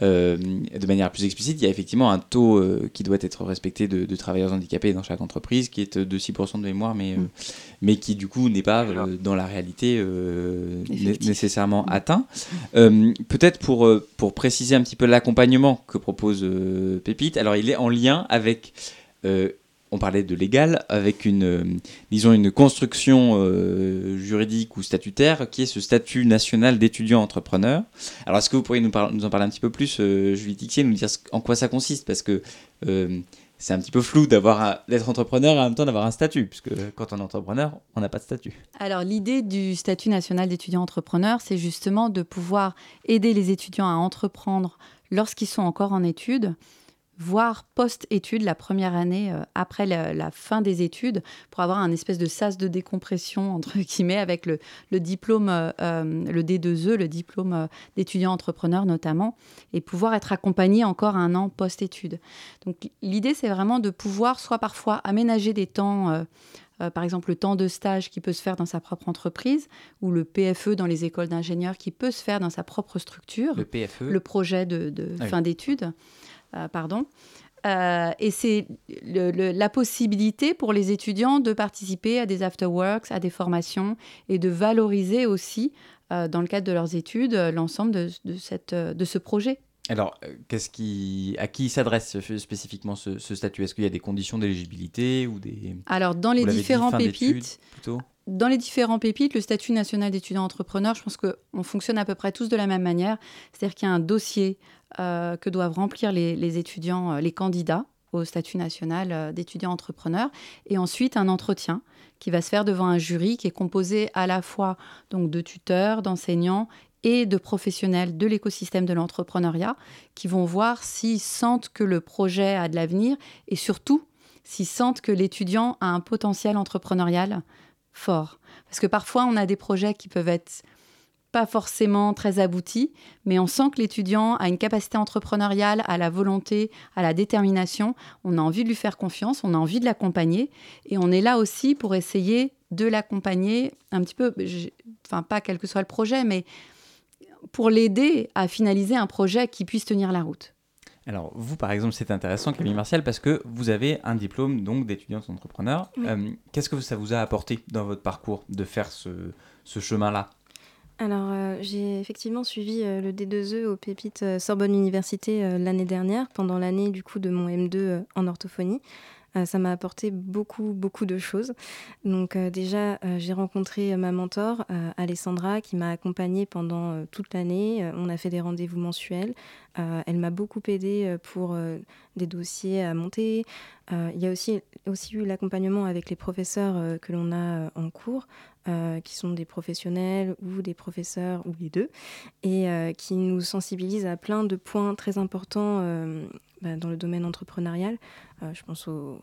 [SPEAKER 3] de manière plus explicite, il y a effectivement un taux euh, qui doit être respecté de, travailleurs handicapés dans chaque entreprise, qui est de 6% de mémoire, mais, euh, mm. mais qui du coup n'est pas dans la réalité nécessairement atteint. Peut-être pour, pour préciser un petit peu l'accompagnement que propose Pépite, alors il est en lien avec on parlait de légal, avec une, euh, disons une construction euh, juridique ou statutaire qui est ce statut national d'étudiant entrepreneur. Alors, est-ce que vous pourriez nous, en parler un petit peu plus, euh, Julie Tixier, nous dire en quoi ça consiste? Parce que c'est un petit peu flou d'avoir d'être entrepreneur et en même temps d'avoir un statut, puisque quand on est entrepreneur, on n'a pas de statut.
[SPEAKER 4] Alors, l'idée du statut national d'étudiant entrepreneur, c'est justement de pouvoir aider les étudiants à entreprendre lorsqu'ils sont encore en études voire post-études, la première année euh, après la, fin des études, pour avoir un espèce de sas de décompression, entre guillemets, avec le, diplôme, euh, le D2E, le diplôme euh, d'étudiant entrepreneur notamment, et pouvoir être accompagné encore un an post-études. Donc l'idée, c'est vraiment de pouvoir soit parfois aménager des temps... par exemple, le temps de stage qui peut se faire dans sa propre entreprise, ou le PFE dans les écoles d'ingénieurs qui peut se faire dans sa propre structure.
[SPEAKER 3] Le PFE
[SPEAKER 4] Le projet de, ah fin d'études. Euh, pardon. Euh, et c'est la possibilité pour les étudiants de participer à des afterworks, à des formations et de valoriser aussi, euh, dans le cadre de leurs études, l'ensemble de, cette, de ce projet.
[SPEAKER 3] Alors, qu'est-ce qui, à qui s'adresse spécifiquement ce, statut? Est-ce qu'il y a des conditions d'éligibilité ou des
[SPEAKER 4] Alors, dans les différents pépites, dans les différents pépites, le statut national d'étudiant entrepreneur, je pense qu'on fonctionne à peu près tous de la même manière. C'est-à-dire qu'il y a un dossier euh, que doivent remplir les, étudiants, euh, les candidats au statut national euh, d'étudiant entrepreneur, et ensuite un entretien qui va se faire devant un jury qui est composé à la fois donc de tuteurs, d'enseignants et de professionnels de l'écosystème de l'entrepreneuriat qui vont voir s'ils sentent que le projet a de l'avenir et surtout s'ils sentent que l'étudiant a un potentiel entrepreneurial fort. Parce que parfois, on a des projets qui peuvent être pas forcément très abouti, mais on sent que l'étudiant a une capacité entrepreneuriale, à la volonté, à la détermination. On a envie de lui faire confiance, on a envie de l'accompagner, et on est là aussi pour essayer de l'accompagner un petit peu, enfin pas quel que soit le projet, mais pour l'aider à finaliser un projet qui puisse tenir la route.
[SPEAKER 3] Alors, vous, par exemple, c'est intéressant, Camille Martial, parce que vous avez un diplôme donc d'étudiante entrepreneur. Euh, qu'est-ce que ça vous a apporté dans votre parcours de faire ce, chemin-là?
[SPEAKER 6] Alors, euh, j'ai effectivement suivi euh, le D2E au Pépite Sorbonne Université l'année dernière, pendant l'année du coup de mon M2 en orthophonie. Ça m'a apporté beaucoup, beaucoup de choses. Donc déjà, j'ai rencontré ma mentor, Alessandra, qui m'a accompagnée pendant toute l'année. on a fait des rendez-vous mensuels. Elle m'a beaucoup aidée pour des dossiers à monter. il y a aussi, aussi eu l'accompagnement avec les professeurs que l'on a en cours. qui sont des professionnels ou des professeurs ou les deux, et qui nous sensibilisent à plein de points très importants bah, dans le domaine entrepreneurial. Euh, je pense au,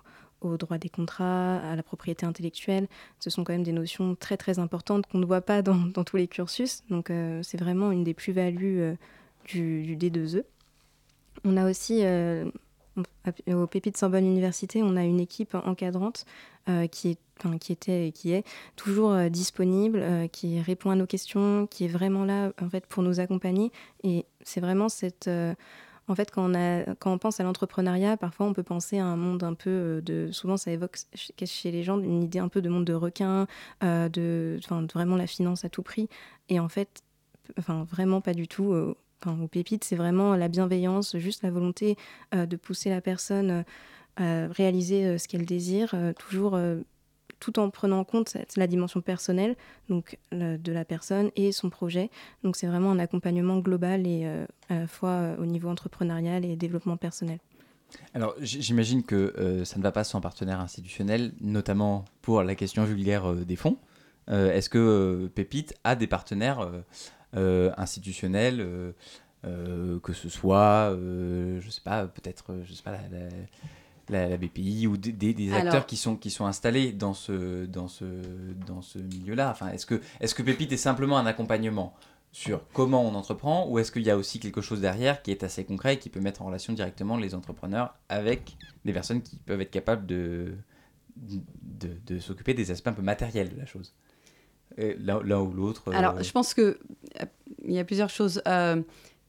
[SPEAKER 6] droit des contrats, à la propriété intellectuelle. Ce sont quand même des notions très très importantes qu'on ne voit pas dans, tous les cursus. Donc euh, c'est vraiment une des plus-values euh, du, D2E. On a aussi, au Pépite Sorbonne Université, on a une équipe encadrante qui, est, qui était et qui est toujours disponible, qui répond à nos questions, qui est vraiment là en fait, pour nous accompagner. Et c'est vraiment cette en fait, quand on, a, quand on pense à l'entrepreneuriat, parfois on peut penser à un monde un peu euh, de. Souvent, ça évoque chez les gens une idée un peu de monde de requin, euh, de, vraiment la finance à tout prix. Et en fait, enfin, vraiment pas du tout. Euh, enfin, au pépite, c'est vraiment la bienveillance, juste la volonté de pousser la personne à réaliser ce qu'elle désire, toujours tout en prenant en compte la dimension personnelle donc, de la personne et son projet. Donc c'est vraiment un accompagnement global et euh, à la fois euh, au niveau entrepreneurial et développement personnel.
[SPEAKER 3] Alors j'imagine que euh, ça ne va pas sans partenaire institutionnel, notamment pour la question vulgaire des fonds. Est-ce que Pépite a des partenaires institutionnels que ce soit, je sais pas, peut-être, je sais pas, la la, BPI ou des, acteurs qui, sont, qui sont installés dans ce, dans ce, dans ce milieu-là. Enfin, Est-ce que, est que Pépite est simplement un accompagnement sur comment on entreprend ou est-ce qu'il y a aussi quelque chose derrière qui est assez concret et qui peut mettre en relation directement les entrepreneurs avec des personnes qui peuvent être capables de, de, de s'occuper des aspects un peu matériels de la chose? L'un ou l'autre
[SPEAKER 4] Alors,
[SPEAKER 3] euh,
[SPEAKER 4] je pense qu'il y a plusieurs choses. Euh,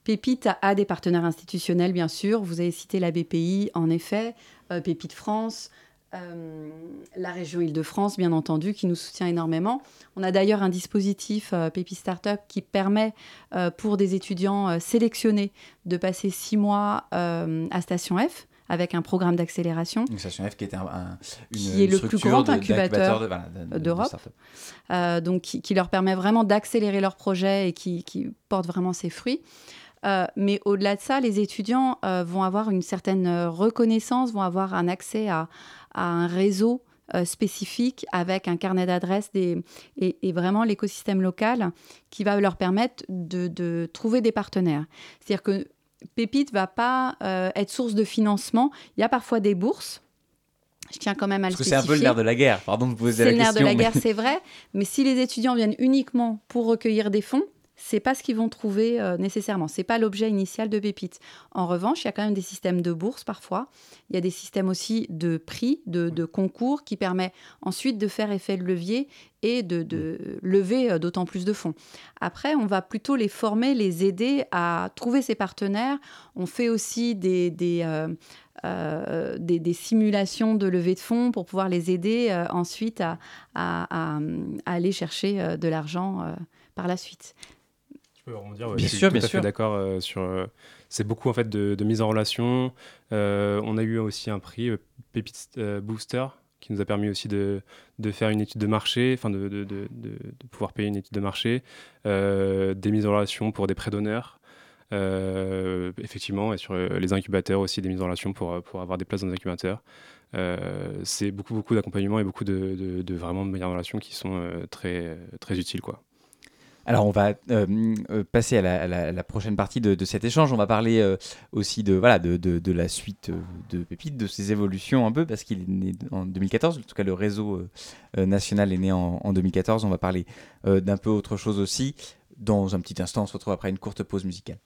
[SPEAKER 4] Pépite a, des partenaires institutionnels, bien sûr. Vous avez cité la BPI, en effet. Euh, Pépite France, euh, la région Île-de-France, bien entendu, qui nous soutient énormément. On a d'ailleurs un dispositif euh, Pépite Startup qui permet pour des étudiants sélectionnés de passer six mois à Station F avec un programme d'accélération.
[SPEAKER 3] Station F qui est, un,
[SPEAKER 4] qui est le plus grand incubateur d'Europe. donc qui, leur permet vraiment d'accélérer leur projet et qui, qui porte vraiment ses fruits. Euh, mais au-delà de ça, les étudiants euh, vont avoir une certaine euh, reconnaissance, vont avoir un accès à, un réseau spécifique avec un carnet d'adresses et, et, vraiment l'écosystème local qui va leur permettre de, trouver des partenaires. C'est-à-dire que Pépite va pas être source de financement. Il y a parfois des bourses. Je tiens quand même à le
[SPEAKER 3] Parce que c'est un peu le nerf de la guerre, pardon de poser la question.
[SPEAKER 4] C'est le nerf de la guerre, c'est vrai. Mais si les étudiants viennent uniquement pour recueillir des fonds, c'est pas ce qu'ils vont trouver euh, nécessairement. C'est pas l'objet initial de Pépite. En revanche, il y a quand même des systèmes de bourse parfois. Il y a des systèmes aussi de prix, de, concours qui permet ensuite de faire effet de levier et de, lever euh, d'autant plus de fonds. Après, on va plutôt les former, les aider à trouver ces partenaires. On fait aussi des, des, euh, des, simulations de levée de fonds pour pouvoir les aider ensuite à, à, aller chercher de l'argent par la suite
[SPEAKER 5] peux rebondir. bien je suis sûr, tout à fait d'accord euh, sur. Euh, c'est beaucoup en fait de, mise en relation. Euh, on a eu aussi un prix Pépite Booster qui nous a permis aussi de, de, faire une étude de marché, enfin de, de, de, pouvoir payer une étude de marché, des mises en relation pour des prêts d'honneur. effectivement, et sur les incubateurs aussi, des mises en relation pour, pour avoir des places dans les incubateurs. c'est beaucoup, beaucoup d'accompagnement et beaucoup de, de, vraiment de meilleures relations qui sont très, très utiles. Quoi.
[SPEAKER 3] Alors on va euh, euh, passer à la, prochaine partie de, cet échange. On va parler euh, aussi de, voilà, de, la suite de Pépite, de ses évolutions un peu, parce qu'il est né en 2014. En tout cas, le réseau national est né en, 2014. On va parler d'un peu autre chose aussi.
[SPEAKER 7] dans un petit instant. On se retrouve après une courte pause musicale.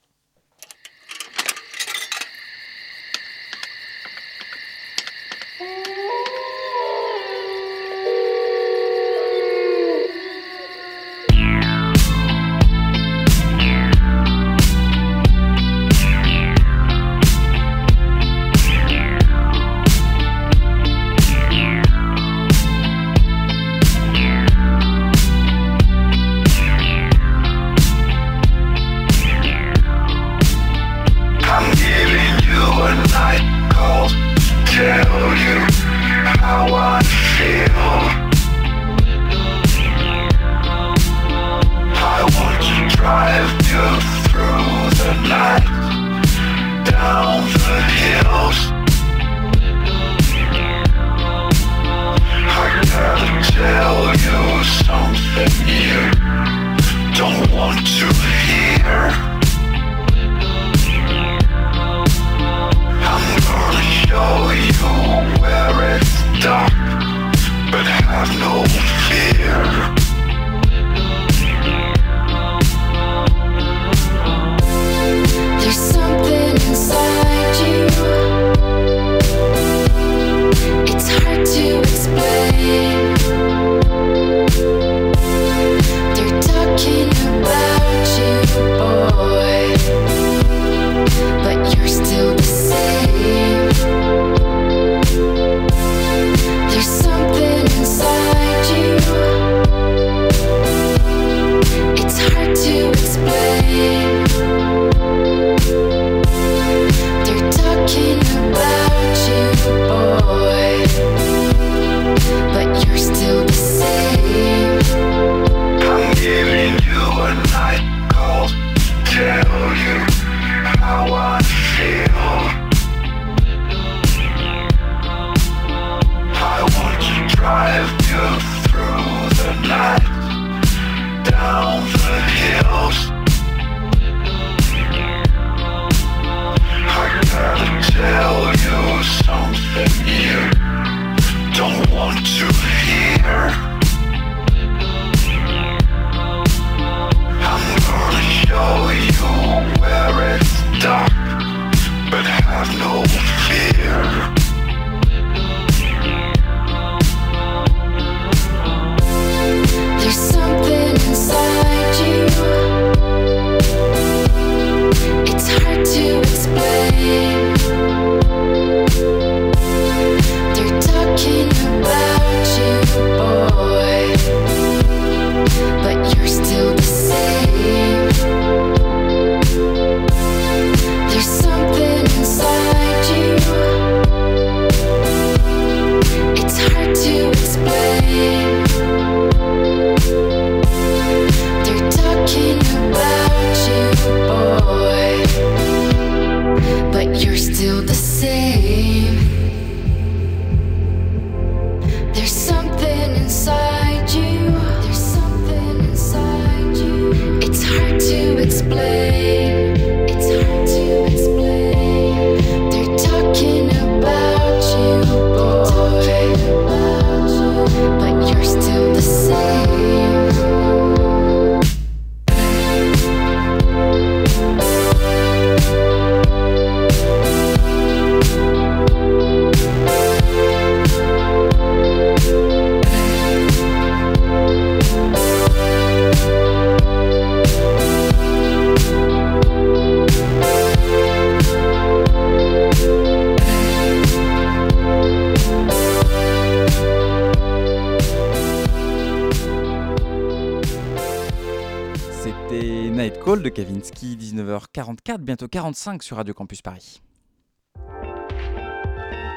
[SPEAKER 7] Bientôt 45 sur Radio Campus Paris.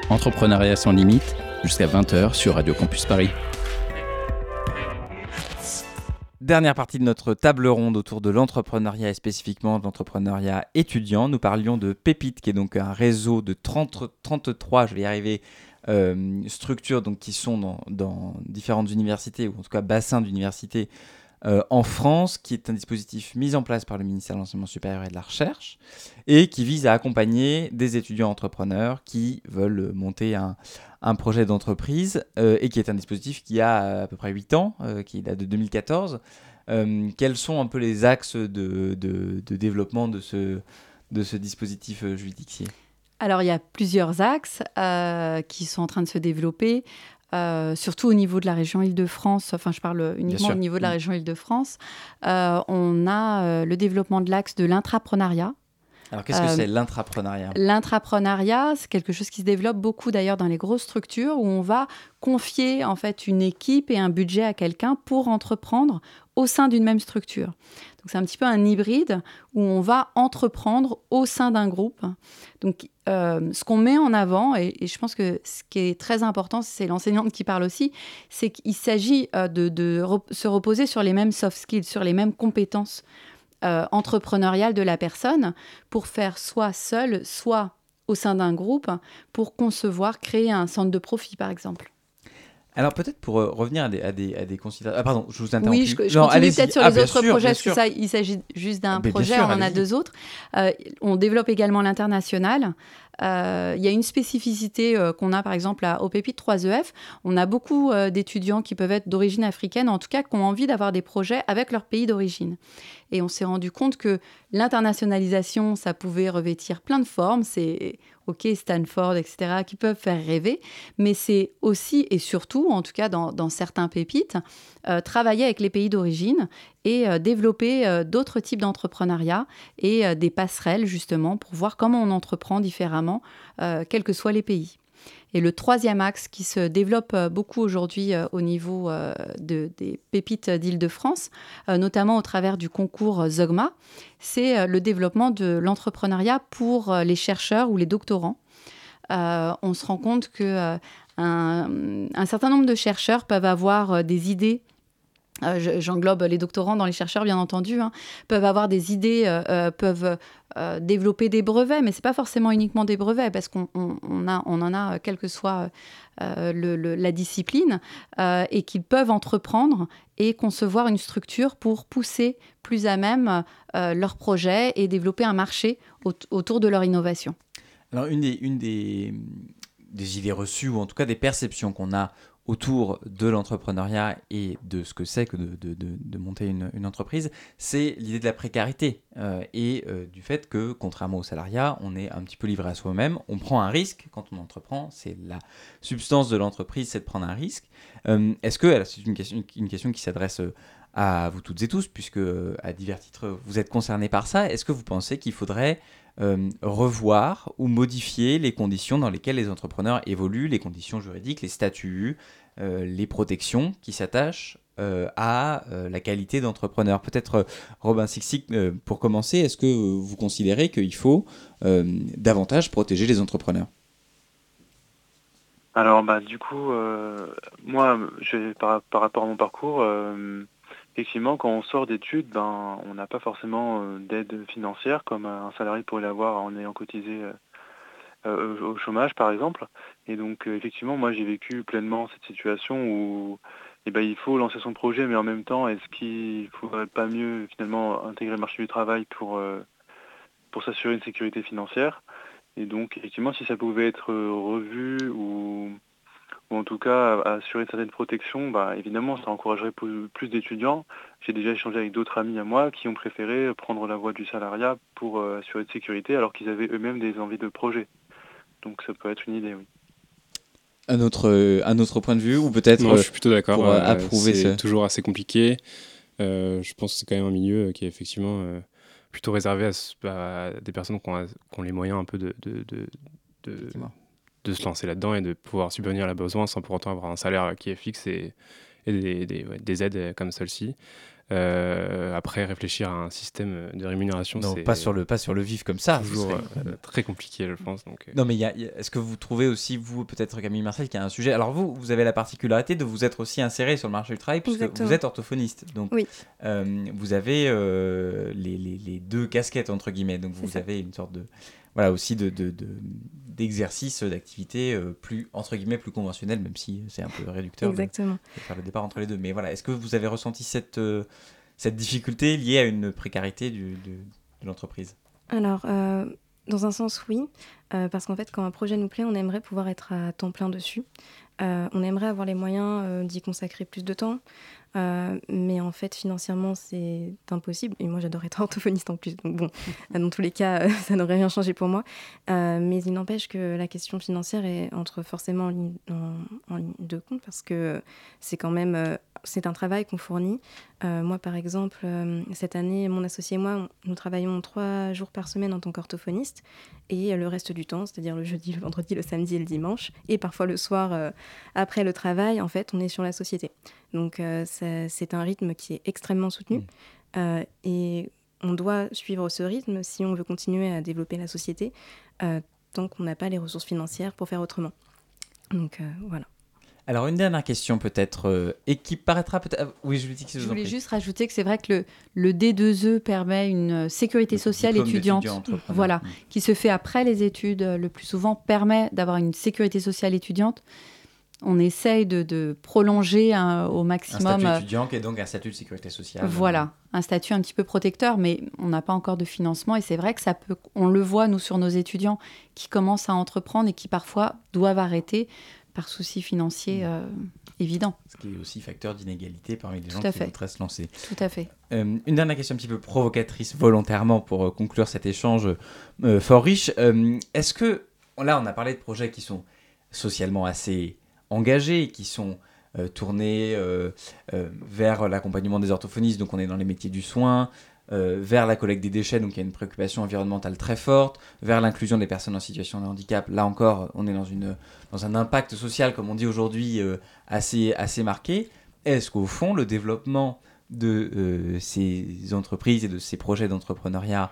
[SPEAKER 8] Entrepreneuriat sans limite, jusqu'à 20h sur Radio Campus Paris.
[SPEAKER 7] Dernière partie de notre table ronde autour de l'entrepreneuriat et spécifiquement de l'entrepreneuriat étudiant. Nous parlions de Pépite, qui est donc un réseau de 30, 33, je vais y arriver, euh, structures donc, qui sont dans, dans, différentes universités, ou en tout cas bassins d'universités euh, en France, qui est un dispositif mis en place par le ministère de l'Enseignement supérieur et de la Recherche, et qui vise à accompagner des étudiants entrepreneurs qui veulent monter un, projet d'entreprise, euh, et qui est un dispositif qui a à peu près 8 ans, euh, qui date de 2014.
[SPEAKER 3] Euh, quels sont un peu les axes de, développement de ce, dispositif euh, juridique
[SPEAKER 4] Alors, il y a plusieurs axes euh, qui sont en train de se développer. Euh, surtout au niveau de la région Île-de-France, enfin je parle uniquement au niveau de la
[SPEAKER 3] Mm.
[SPEAKER 4] région Île-de-France, euh, on a euh, le développement de l'axe de l'intrapreneuriat.
[SPEAKER 3] Alors qu'est-ce que
[SPEAKER 4] Euh,
[SPEAKER 3] c'est l'intrapreneuriat?
[SPEAKER 4] L'intrapreneuriat, c'est quelque chose qui se développe beaucoup d'ailleurs dans les grosses structures où on va confier en fait une équipe et un budget à quelqu'un pour entreprendre au sein d'une même structure. Donc c'est un petit peu un hybride où on va entreprendre au sein d'un groupe. Donc euh, ce qu'on met en avant, et, je pense que ce qui est très important, c'est l'enseignante qui parle aussi, c'est qu'il s'agit euh, de, se reposer sur les mêmes soft skills, sur les mêmes compétences euh, entrepreneuriales de la personne pour faire soit seul, soit au sein d'un groupe, pour concevoir, créer un centre de profit, par exemple.
[SPEAKER 3] Alors peut-être pour euh, revenir à des, à des, à des considérations... Ah pardon, je vous interromps.
[SPEAKER 4] Oui, je, je continue peut-être sur les autres projets, parce que ça, il s'agit juste d'un projet,
[SPEAKER 3] sûr,
[SPEAKER 4] on en a deux autres. Euh, on développe également l'international. Euh, Il y a une spécificité euh, qu'on a par exemple à, Pépite 3EF. On a beaucoup euh, d'étudiants qui peuvent être d'origine africaine, en tout cas qui ont envie d'avoir des projets avec leur pays d'origine. Et on s'est rendu compte que l'internationalisation, ça pouvait revêtir plein de formes. C'est OK, Stanford, etc., qui peuvent faire rêver. Mais c'est aussi et surtout, en tout cas dans, certains pépites, travailler avec les pays d'origine et euh, développer euh, d'autres types d'entrepreneuriat et euh, des passerelles justement pour voir comment on entreprend différemment, quels que soient les pays. Et le troisième axe qui se développe beaucoup aujourd'hui au niveau de- des pépites d'Île-de-France, notamment au travers du concours Zogma, c'est le développement de l'entrepreneuriat pour les chercheurs ou les doctorants. On se rend compte que euh, un, certain nombre de chercheurs peuvent avoir des idées euh, je- J'englobe les doctorants dans les chercheurs, bien entendu, hein, peuvent avoir des idées, euh, euh, peuvent développer des brevets, mais c'est pas forcément uniquement des brevets, parce qu'on en a, quelle que soit la discipline, et qu'ils peuvent entreprendre et concevoir une structure pour pousser plus à même euh, leur projet et développer un marché aut- autour de leur innovation.
[SPEAKER 3] Alors, une des idées reçues, ou en tout cas des perceptions qu'on a autour de l'entrepreneuriat et de ce que c'est que de, de- de- monter une, une entreprise, c'est l'idée de la précarité euh, et euh, du fait que, contrairement au salariat, on est un petit peu livré à soi-même, on prend un risque quand on entreprend, c'est la substance de l'entreprise, c'est de prendre un risque. Euh, Est-ce que, alors, c'est une question, une question qui s'adresse à vous toutes et tous, puisque à divers titres vous êtes concernés par ça, est-ce que vous pensez qu'il faudrait euh, revoir ou modifier les conditions dans lesquelles les entrepreneurs évoluent, les conditions juridiques, les statuts, euh, les protections qui s'attachent euh, à la qualité d'entrepreneur. Peut-être Robin Sixic, pour commencer, est-ce que vous considérez qu'il faut davantage protéger les entrepreneurs?
[SPEAKER 2] Alors bah du coup, moi, par, rapport à mon parcours, effectivement, quand on sort d'études, ben, on n'a pas forcément euh, d'aide financière comme un salarié pourrait l'avoir en ayant cotisé euh, euh, au chômage, par exemple. Et donc, euh, effectivement, moi, j'ai vécu pleinement cette situation où eh ben, il faut lancer son projet, mais en même temps, est-ce qu'il faudrait pas mieux finalement intégrer le marché du travail pour, euh, pour s'assurer une sécurité financière? Et donc, effectivement, si ça pouvait être euh, revu ou, ou en tout cas assurer une certaine protection, bah, évidemment, ça encouragerait plus, d'étudiants. J'ai déjà échangé avec d'autres amis à moi qui ont préféré prendre la voie du salariat pour euh, assurer de sécurité alors qu'ils avaient eux-mêmes des envies de projet. Donc ça peut être une idée, oui.
[SPEAKER 3] un autre, euh, un autre point de vue ou peut-être
[SPEAKER 5] Non, je suis plutôt d'accord.
[SPEAKER 3] pour, euh,
[SPEAKER 5] euh,
[SPEAKER 3] approuver
[SPEAKER 5] c'est
[SPEAKER 3] ce-
[SPEAKER 5] toujours assez compliqué. Euh, je pense que c'est quand même un milieu qui est effectivement euh, plutôt réservé à, des personnes qui ont, qui ont les moyens un peu de, de, de, de,
[SPEAKER 3] Effectivement.
[SPEAKER 5] De se lancer là-dedans et de pouvoir subvenir à leurs besoins sans pour autant avoir un salaire qui est fixe et, et des, des, ouais, des aides comme celle-ci. Euh, après, réfléchir à un système de rémunération,
[SPEAKER 3] non,
[SPEAKER 5] c'est
[SPEAKER 3] pas sur le pas sur le vif comme ça.
[SPEAKER 5] toujours
[SPEAKER 3] serait-
[SPEAKER 5] euh, très compliqué, je pense. Donc, euh,
[SPEAKER 3] Non, mais il y a- il y a- est-ce que vous trouvez aussi, vous, peut-être Camille Marcel, qu'il y a un sujet? Alors, vous, vous avez la particularité de vous être aussi inséré sur le marché du travail, puisque
[SPEAKER 6] Exactement.
[SPEAKER 3] vous êtes orthophoniste. Donc,
[SPEAKER 6] Oui.
[SPEAKER 3] euh, vous avez euh, les, les- les deux casquettes, entre guillemets. Donc, vous avez une sorte de. Voilà, aussi de. de- de- d'exercice d'activité euh, plus entre guillemets plus conventionnel même si c'est un peu réducteur
[SPEAKER 6] Exactement.
[SPEAKER 3] de faire le départ entre les deux mais voilà est-ce que vous avez ressenti cette euh, cette difficulté liée à une précarité du, du- de l'entreprise?
[SPEAKER 6] Alors, euh, dans un sens, oui. parce qu'en fait, quand un projet nous plaît, on aimerait pouvoir être à temps plein dessus. on aimerait avoir les moyens d'y consacrer plus de temps. Euh, mais en fait, financièrement, c'est impossible. Et moi, j'adore être orthophoniste en plus. Donc bon, dans tous les cas, ça n'aurait rien changé pour moi. Euh, mais il n'empêche que la question financière est entre forcément en ligne, en ligne de compte parce que c'est quand même euh, c'est un travail qu'on fournit. Euh, moi, par exemple, euh, cette année, mon associé et moi, nous travaillons trois jours par semaine en tant qu'orthophoniste et le reste du temps, c'est-à-dire le jeudi, le vendredi, le samedi et le dimanche, et parfois le soir euh, après le travail, en fait, on est sur la société. Donc, c'est un rythme qui est extrêmement soutenu mmh. et on doit suivre ce rythme si on veut continuer à développer la société tant qu'on n'a pas les ressources financières pour faire autrement. Donc, voilà.
[SPEAKER 3] Alors une dernière question peut-être, euh, et qui paraîtra peut-être... Ah, oui, je,
[SPEAKER 4] je, je voulais juste rajouter que c'est vrai que le, le, D2E permet une euh, sécurité sociale étudiante, voilà, mm. qui se fait après les études, euh, le plus souvent permet d'avoir une sécurité sociale étudiante. On essaye de, de prolonger au maximum...
[SPEAKER 3] Un statut étudiant qui est donc un statut de sécurité sociale.
[SPEAKER 4] Voilà, un statut un petit peu protecteur, mais on n'a pas encore de financement et c'est vrai que ça peut... On le voit, nous, sur nos étudiants qui commencent à entreprendre et qui parfois doivent arrêter par souci financier mm. euh, évident.
[SPEAKER 3] Ce qui est aussi facteur d'inégalité parmi les gens qui voudraient se lancer.
[SPEAKER 4] Tout à fait.
[SPEAKER 3] Euh, une dernière question un petit peu provocatrice volontairement pour euh, conclure cet échange fort riche. Est-ce que, là on a parlé de projets qui sont socialement assez engagés, qui sont tournés vers l'accompagnement des orthophonistes, donc on est dans les métiers du soin, euh, vers la collecte des déchets, donc il y a une préoccupation environnementale très forte, vers l'inclusion des personnes en situation de handicap. Là encore, on est dans, une, dans un impact social, comme on dit aujourd'hui, euh, assez, assez marqué. Est-ce qu'au fond, le développement de euh, ces entreprises et de ces projets d'entrepreneuriat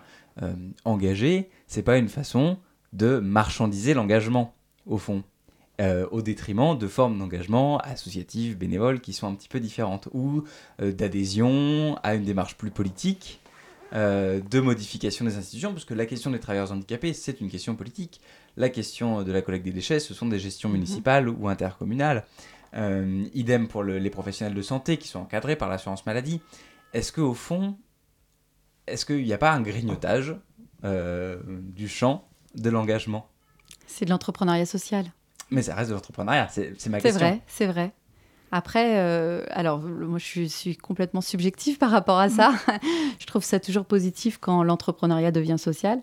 [SPEAKER 3] engagés, c'est pas une façon de marchandiser l'engagement, au fond au détriment de formes d'engagement associatives, bénévoles, qui sont un petit peu différentes, ou d'adhésion à une démarche plus politique, de modification des institutions, parce que la question des travailleurs handicapés, c'est une question politique. La question de la collecte des déchets, ce sont des gestions mhm. municipales ou intercommunales. Euh, idem pour les professionnels de santé qui sont encadrés par l'assurance maladie. Est-ce qu'au fond, est-ce qu'il n'y a pas un grignotage euh, du champ de l'engagement?
[SPEAKER 4] C'est de l'entrepreneuriat social.
[SPEAKER 3] Mais ça reste de l'entrepreneuriat, c'est ma question.
[SPEAKER 4] C'est vrai, c'est vrai. Après, euh, alors moi je suis, complètement subjective par rapport à ça. je trouve ça toujours positif quand l'entrepreneuriat devient social.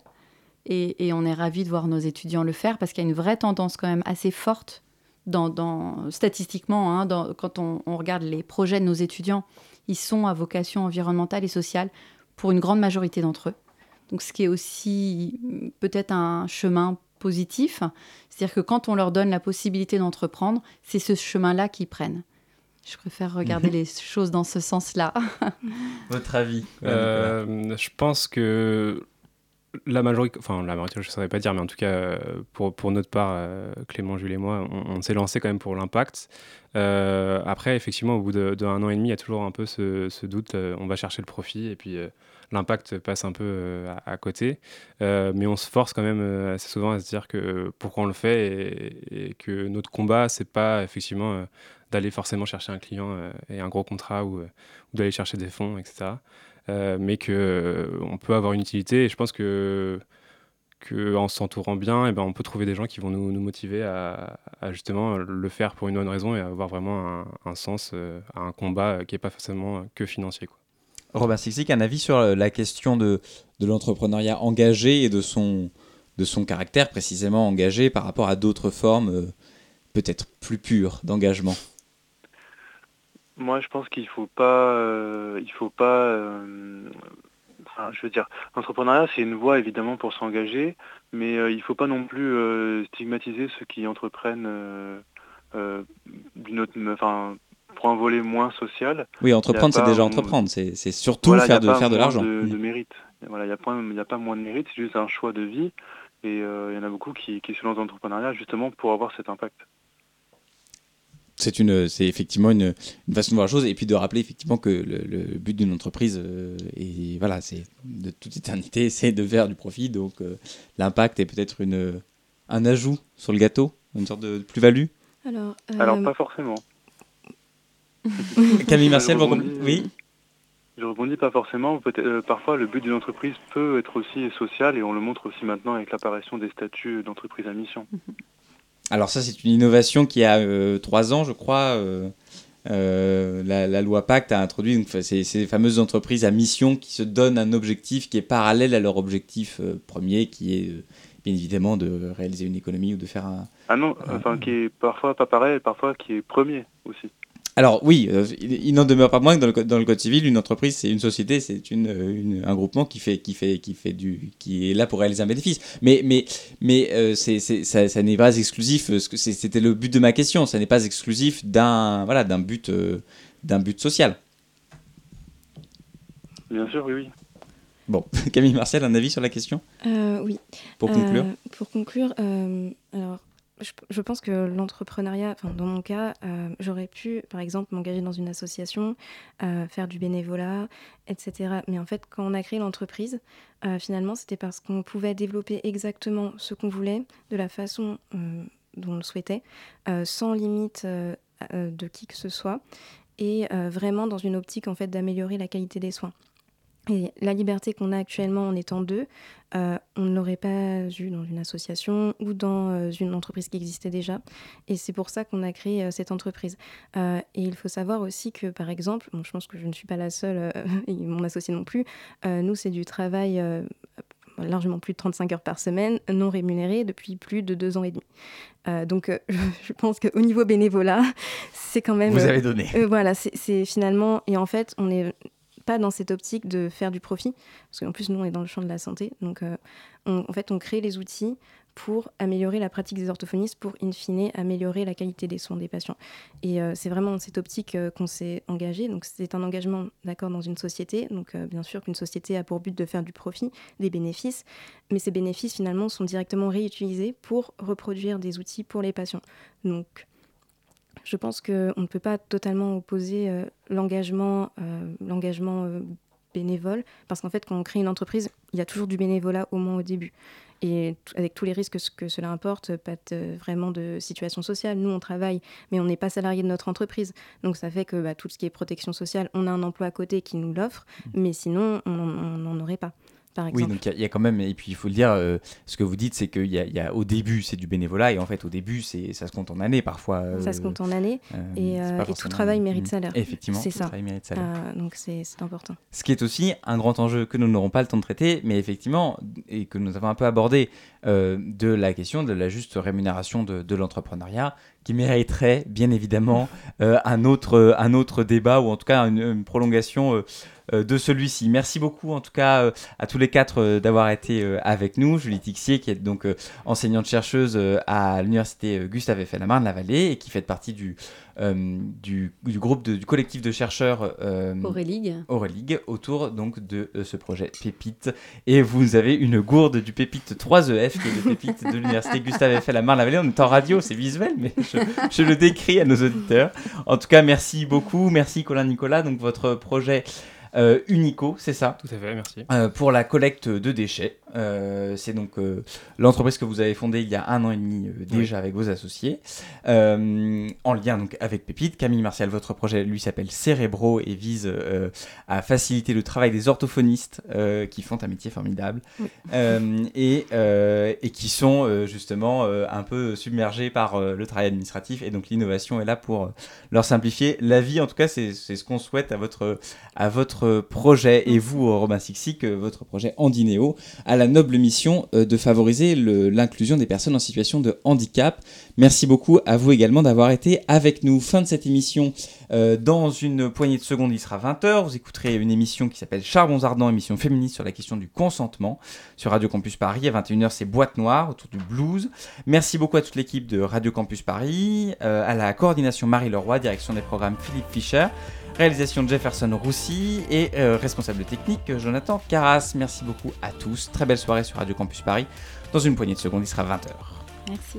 [SPEAKER 4] Et, on est ravis de voir nos étudiants le faire parce qu'il y a une vraie tendance quand même assez forte dans, statistiquement, hein, quand on, regarde les projets de nos étudiants, ils sont à vocation environnementale et sociale pour une grande majorité d'entre eux. Donc ce qui est aussi peut-être un chemin positif, c'est-à-dire que quand on leur donne la possibilité d'entreprendre, c'est ce chemin-là qu'ils prennent. Je préfère regarder les choses dans ce sens-là.
[SPEAKER 3] Votre avis
[SPEAKER 5] euh, Je pense que la majorité, enfin la majorité, je ne saurais pas dire, mais en tout cas, pour, pour notre part, euh, Clément, Jules et moi, on, s'est lancé quand même pour l'impact. Euh, après, effectivement, au bout d'un an et demi, il y a toujours un peu ce, doute, on va chercher le profit et puis l'impact passe un peu à, côté. mais on se force quand même assez souvent à se dire que pourquoi on le fait et, et que notre combat, c'est pas effectivement d'aller forcément chercher un client euh, et un gros contrat ou, euh, d'aller chercher des fonds, etc. Euh, mais qu'on peut avoir une utilité et je pense que qu'en s'entourant bien, et eh ben, on peut trouver des gens qui vont nous, motiver à, justement le faire pour une bonne raison et avoir vraiment un, sens à un combat qui n'est pas forcément que financier. Quoi.
[SPEAKER 3] Robin un avis sur la question de, de l'entrepreneuriat engagé et de son, de son caractère précisément engagé par rapport à d'autres formes peut-être plus pures d'engagement?
[SPEAKER 2] Moi, je pense qu'il faut pas, euh, il faut pas, euh, enfin, je veux dire, l'entrepreneuriat, c'est une voie évidemment pour s'engager, mais euh, il faut pas non plus stigmatiser ceux qui entreprennent d'une autre, enfin, pour un volet moins social.
[SPEAKER 3] Oui, entreprendre, c'est déjà entreprendre, c'est surtout faire, de, faire de l'argent.
[SPEAKER 2] De, de, mérite. Voilà, il n'y a, a, pas moins de mérite, c'est juste un choix de vie, et il y en a beaucoup qui, qui se lancent dans l'entrepreneuriat justement pour avoir cet impact
[SPEAKER 3] c'est une, c'est effectivement une, façon de voir la chose et puis de rappeler effectivement que le, but d'une entreprise euh, est voilà, c'est de toute éternité, c'est de faire du profit. Donc euh, l'impact est peut-être une, un ajout sur le gâteau, une sorte de plus-value.
[SPEAKER 2] Alors, euh, alors pas forcément.
[SPEAKER 3] Camille Martial, oui.
[SPEAKER 2] Je rebondis pas forcément. Euh, parfois, le but d'une entreprise peut être aussi social et on le montre aussi maintenant avec l'apparition des statuts d'entreprise à mission.
[SPEAKER 3] Alors ça, c'est une innovation qui a trois ans, je crois. la, loi Pacte a introduit ces, ces, fameuses entreprises à mission qui se donnent un objectif qui est parallèle à leur objectif premier, qui est bien évidemment de réaliser une économie ou de faire un...
[SPEAKER 2] Ah non, enfin qui est parfois pas pareil, parfois qui est premier aussi.
[SPEAKER 3] Alors oui, euh, il, n'en demeure pas moins que dans le, dans le code civil, une entreprise, c'est une société, c'est une, un groupement qui fait, qui fait, qui fait du, qui est là pour réaliser un bénéfice. Mais, mais, mais euh, c'est, ça, ça n'est pas exclusif. Euh, c'était le but de ma question. Ça n'est pas exclusif d'un, voilà, d'un but, d'un but social.
[SPEAKER 2] Bien sûr, oui, oui.
[SPEAKER 3] Bon, Camille Martial, un avis sur la question?
[SPEAKER 6] Oui.
[SPEAKER 3] Pour conclure
[SPEAKER 6] Pour conclure, alors je, pense que l'entrepreneuriat, dans mon cas, euh, j'aurais pu, par exemple, m'engager dans une association, euh, faire du bénévolat, etc. Mais en fait, quand on a créé l'entreprise, euh, finalement, c'était parce qu'on pouvait développer exactement ce qu'on voulait, de la façon dont on le souhaitait, sans limite de qui que ce soit, et vraiment dans une optique en fait d'améliorer la qualité des soins. Et la liberté qu'on a actuellement en étant deux, euh, on ne l'aurait pas eu dans une association ou dans euh, une entreprise qui existait déjà. Et c'est pour ça qu'on a créé euh, cette entreprise. et il faut savoir aussi que, par exemple, je pense que je ne suis pas la seule, et mon associé non plus, nous, c'est du travail largement plus de 35 heures par semaine, non rémunéré depuis plus de deux ans et demi. donc, je pense qu'au niveau bénévolat, c'est quand même.
[SPEAKER 3] Vous avez donné.
[SPEAKER 6] voilà, c'est finalement. Et en fait, on est pas dans cette optique de faire du profit, parce qu'en plus, nous, on est dans le champ de la santé. Donc, euh, en fait, on crée les outils pour améliorer la pratique des orthophonistes, pour, in fine, améliorer la qualité des soins des patients. Et euh, c'est vraiment dans cette optique euh, qu'on s'est engagé. Donc, c'est un engagement, d'accord, dans une société. Donc, bien sûr qu'une société a pour but de faire du profit, des bénéfices, mais ces bénéfices, finalement, sont directement réutilisés pour reproduire des outils pour les patients. Donc, je pense qu'on ne peut pas totalement opposer euh, l'engagement, euh, l'engagement euh, bénévole, parce qu'en fait, quand on crée une entreprise, il y a toujours du bénévolat au moins au début. Et avec tous les risques que cela importe, pas vraiment de situation sociale. Nous, on travaille, mais on n'est pas salarié de notre entreprise. Donc ça fait que bah, tout ce qui est protection sociale, on a un emploi à côté qui nous l'offre, mmh. mais sinon, on n'en aurait pas.
[SPEAKER 3] Oui, donc il y, a quand même, et puis il faut le dire, euh, ce que vous dites, c'est qu'il y, y, a au début, c'est du bénévolat, et en fait, au début, c'est ça se compte en années parfois.
[SPEAKER 6] ça se compte en années, euh, et, tout travail mérite salaire.
[SPEAKER 3] Effectivement,
[SPEAKER 6] c'est ça.
[SPEAKER 3] Travail mérite salaire.
[SPEAKER 6] Euh, donc c'est important.
[SPEAKER 3] Ce qui est aussi un grand enjeu que nous n'aurons pas le temps de traiter, mais effectivement, et que nous avons un peu abordé, de la question de la juste rémunération de, de l'entrepreneuriat, qui mériterait bien évidemment un, autre, un autre débat, ou en tout cas une prolongation euh, de celui-ci. Merci beaucoup en tout cas euh, à tous les quatre euh, d'avoir été avec nous. Julie Tixier qui est donc enseignante-chercheuse à l'université Gustave Eiffel à Marne-la-Vallée et qui fait partie du, du, groupe du collectif de chercheurs
[SPEAKER 4] Auréligue.
[SPEAKER 3] autour donc de ce projet Pépite. Et vous avez une gourde du Pépite 3EF qui est le Pépite de l'université Gustave Eiffel à Marne-la-Vallée. On est en radio, c'est visuel, mais je, je, le décris à nos auditeurs. En tout cas, merci beaucoup. Merci Colin Nicolas. Donc votre projet euh, Unico, c'est ça
[SPEAKER 5] Tout à fait, merci.
[SPEAKER 3] Euh, pour la collecte de déchets. Euh, c'est donc l'entreprise que vous avez fondée il y a un an et demi déjà avec vos associés, en lien donc avec Pépite. Camille Martial, votre projet lui s'appelle Cérébro et vise à faciliter le travail des orthophonistes qui font un métier formidable. Et, et, qui sont justement un peu submergés par le travail administratif. Et donc l'innovation est là pour leur simplifier la vie. En tout cas, c'est ce qu'on souhaite à votre, à votre projet. Et vous, Robin Sixic, votre projet Andineo, a la noble mission euh, de favoriser l'inclusion des personnes en situation de handicap. Merci beaucoup à vous également d'avoir été avec nous. Fin de cette émission. Euh, dans une poignée de secondes, il sera 20h. Vous écouterez une émission qui s'appelle Charbons Ardents, émission féministe sur la question du consentement sur Radio Campus Paris. À 21h, c'est Boîte Noire autour du blues. Merci beaucoup à toute l'équipe de Radio Campus Paris, euh, à la coordination Marie Leroy, direction des programmes Philippe Fischer réalisation de Jefferson Roussy et euh, responsable technique Jonathan Carras. Merci beaucoup à tous. Très belle soirée sur Radio Campus Paris. Dans une poignée de secondes, il sera 20h.
[SPEAKER 4] Merci.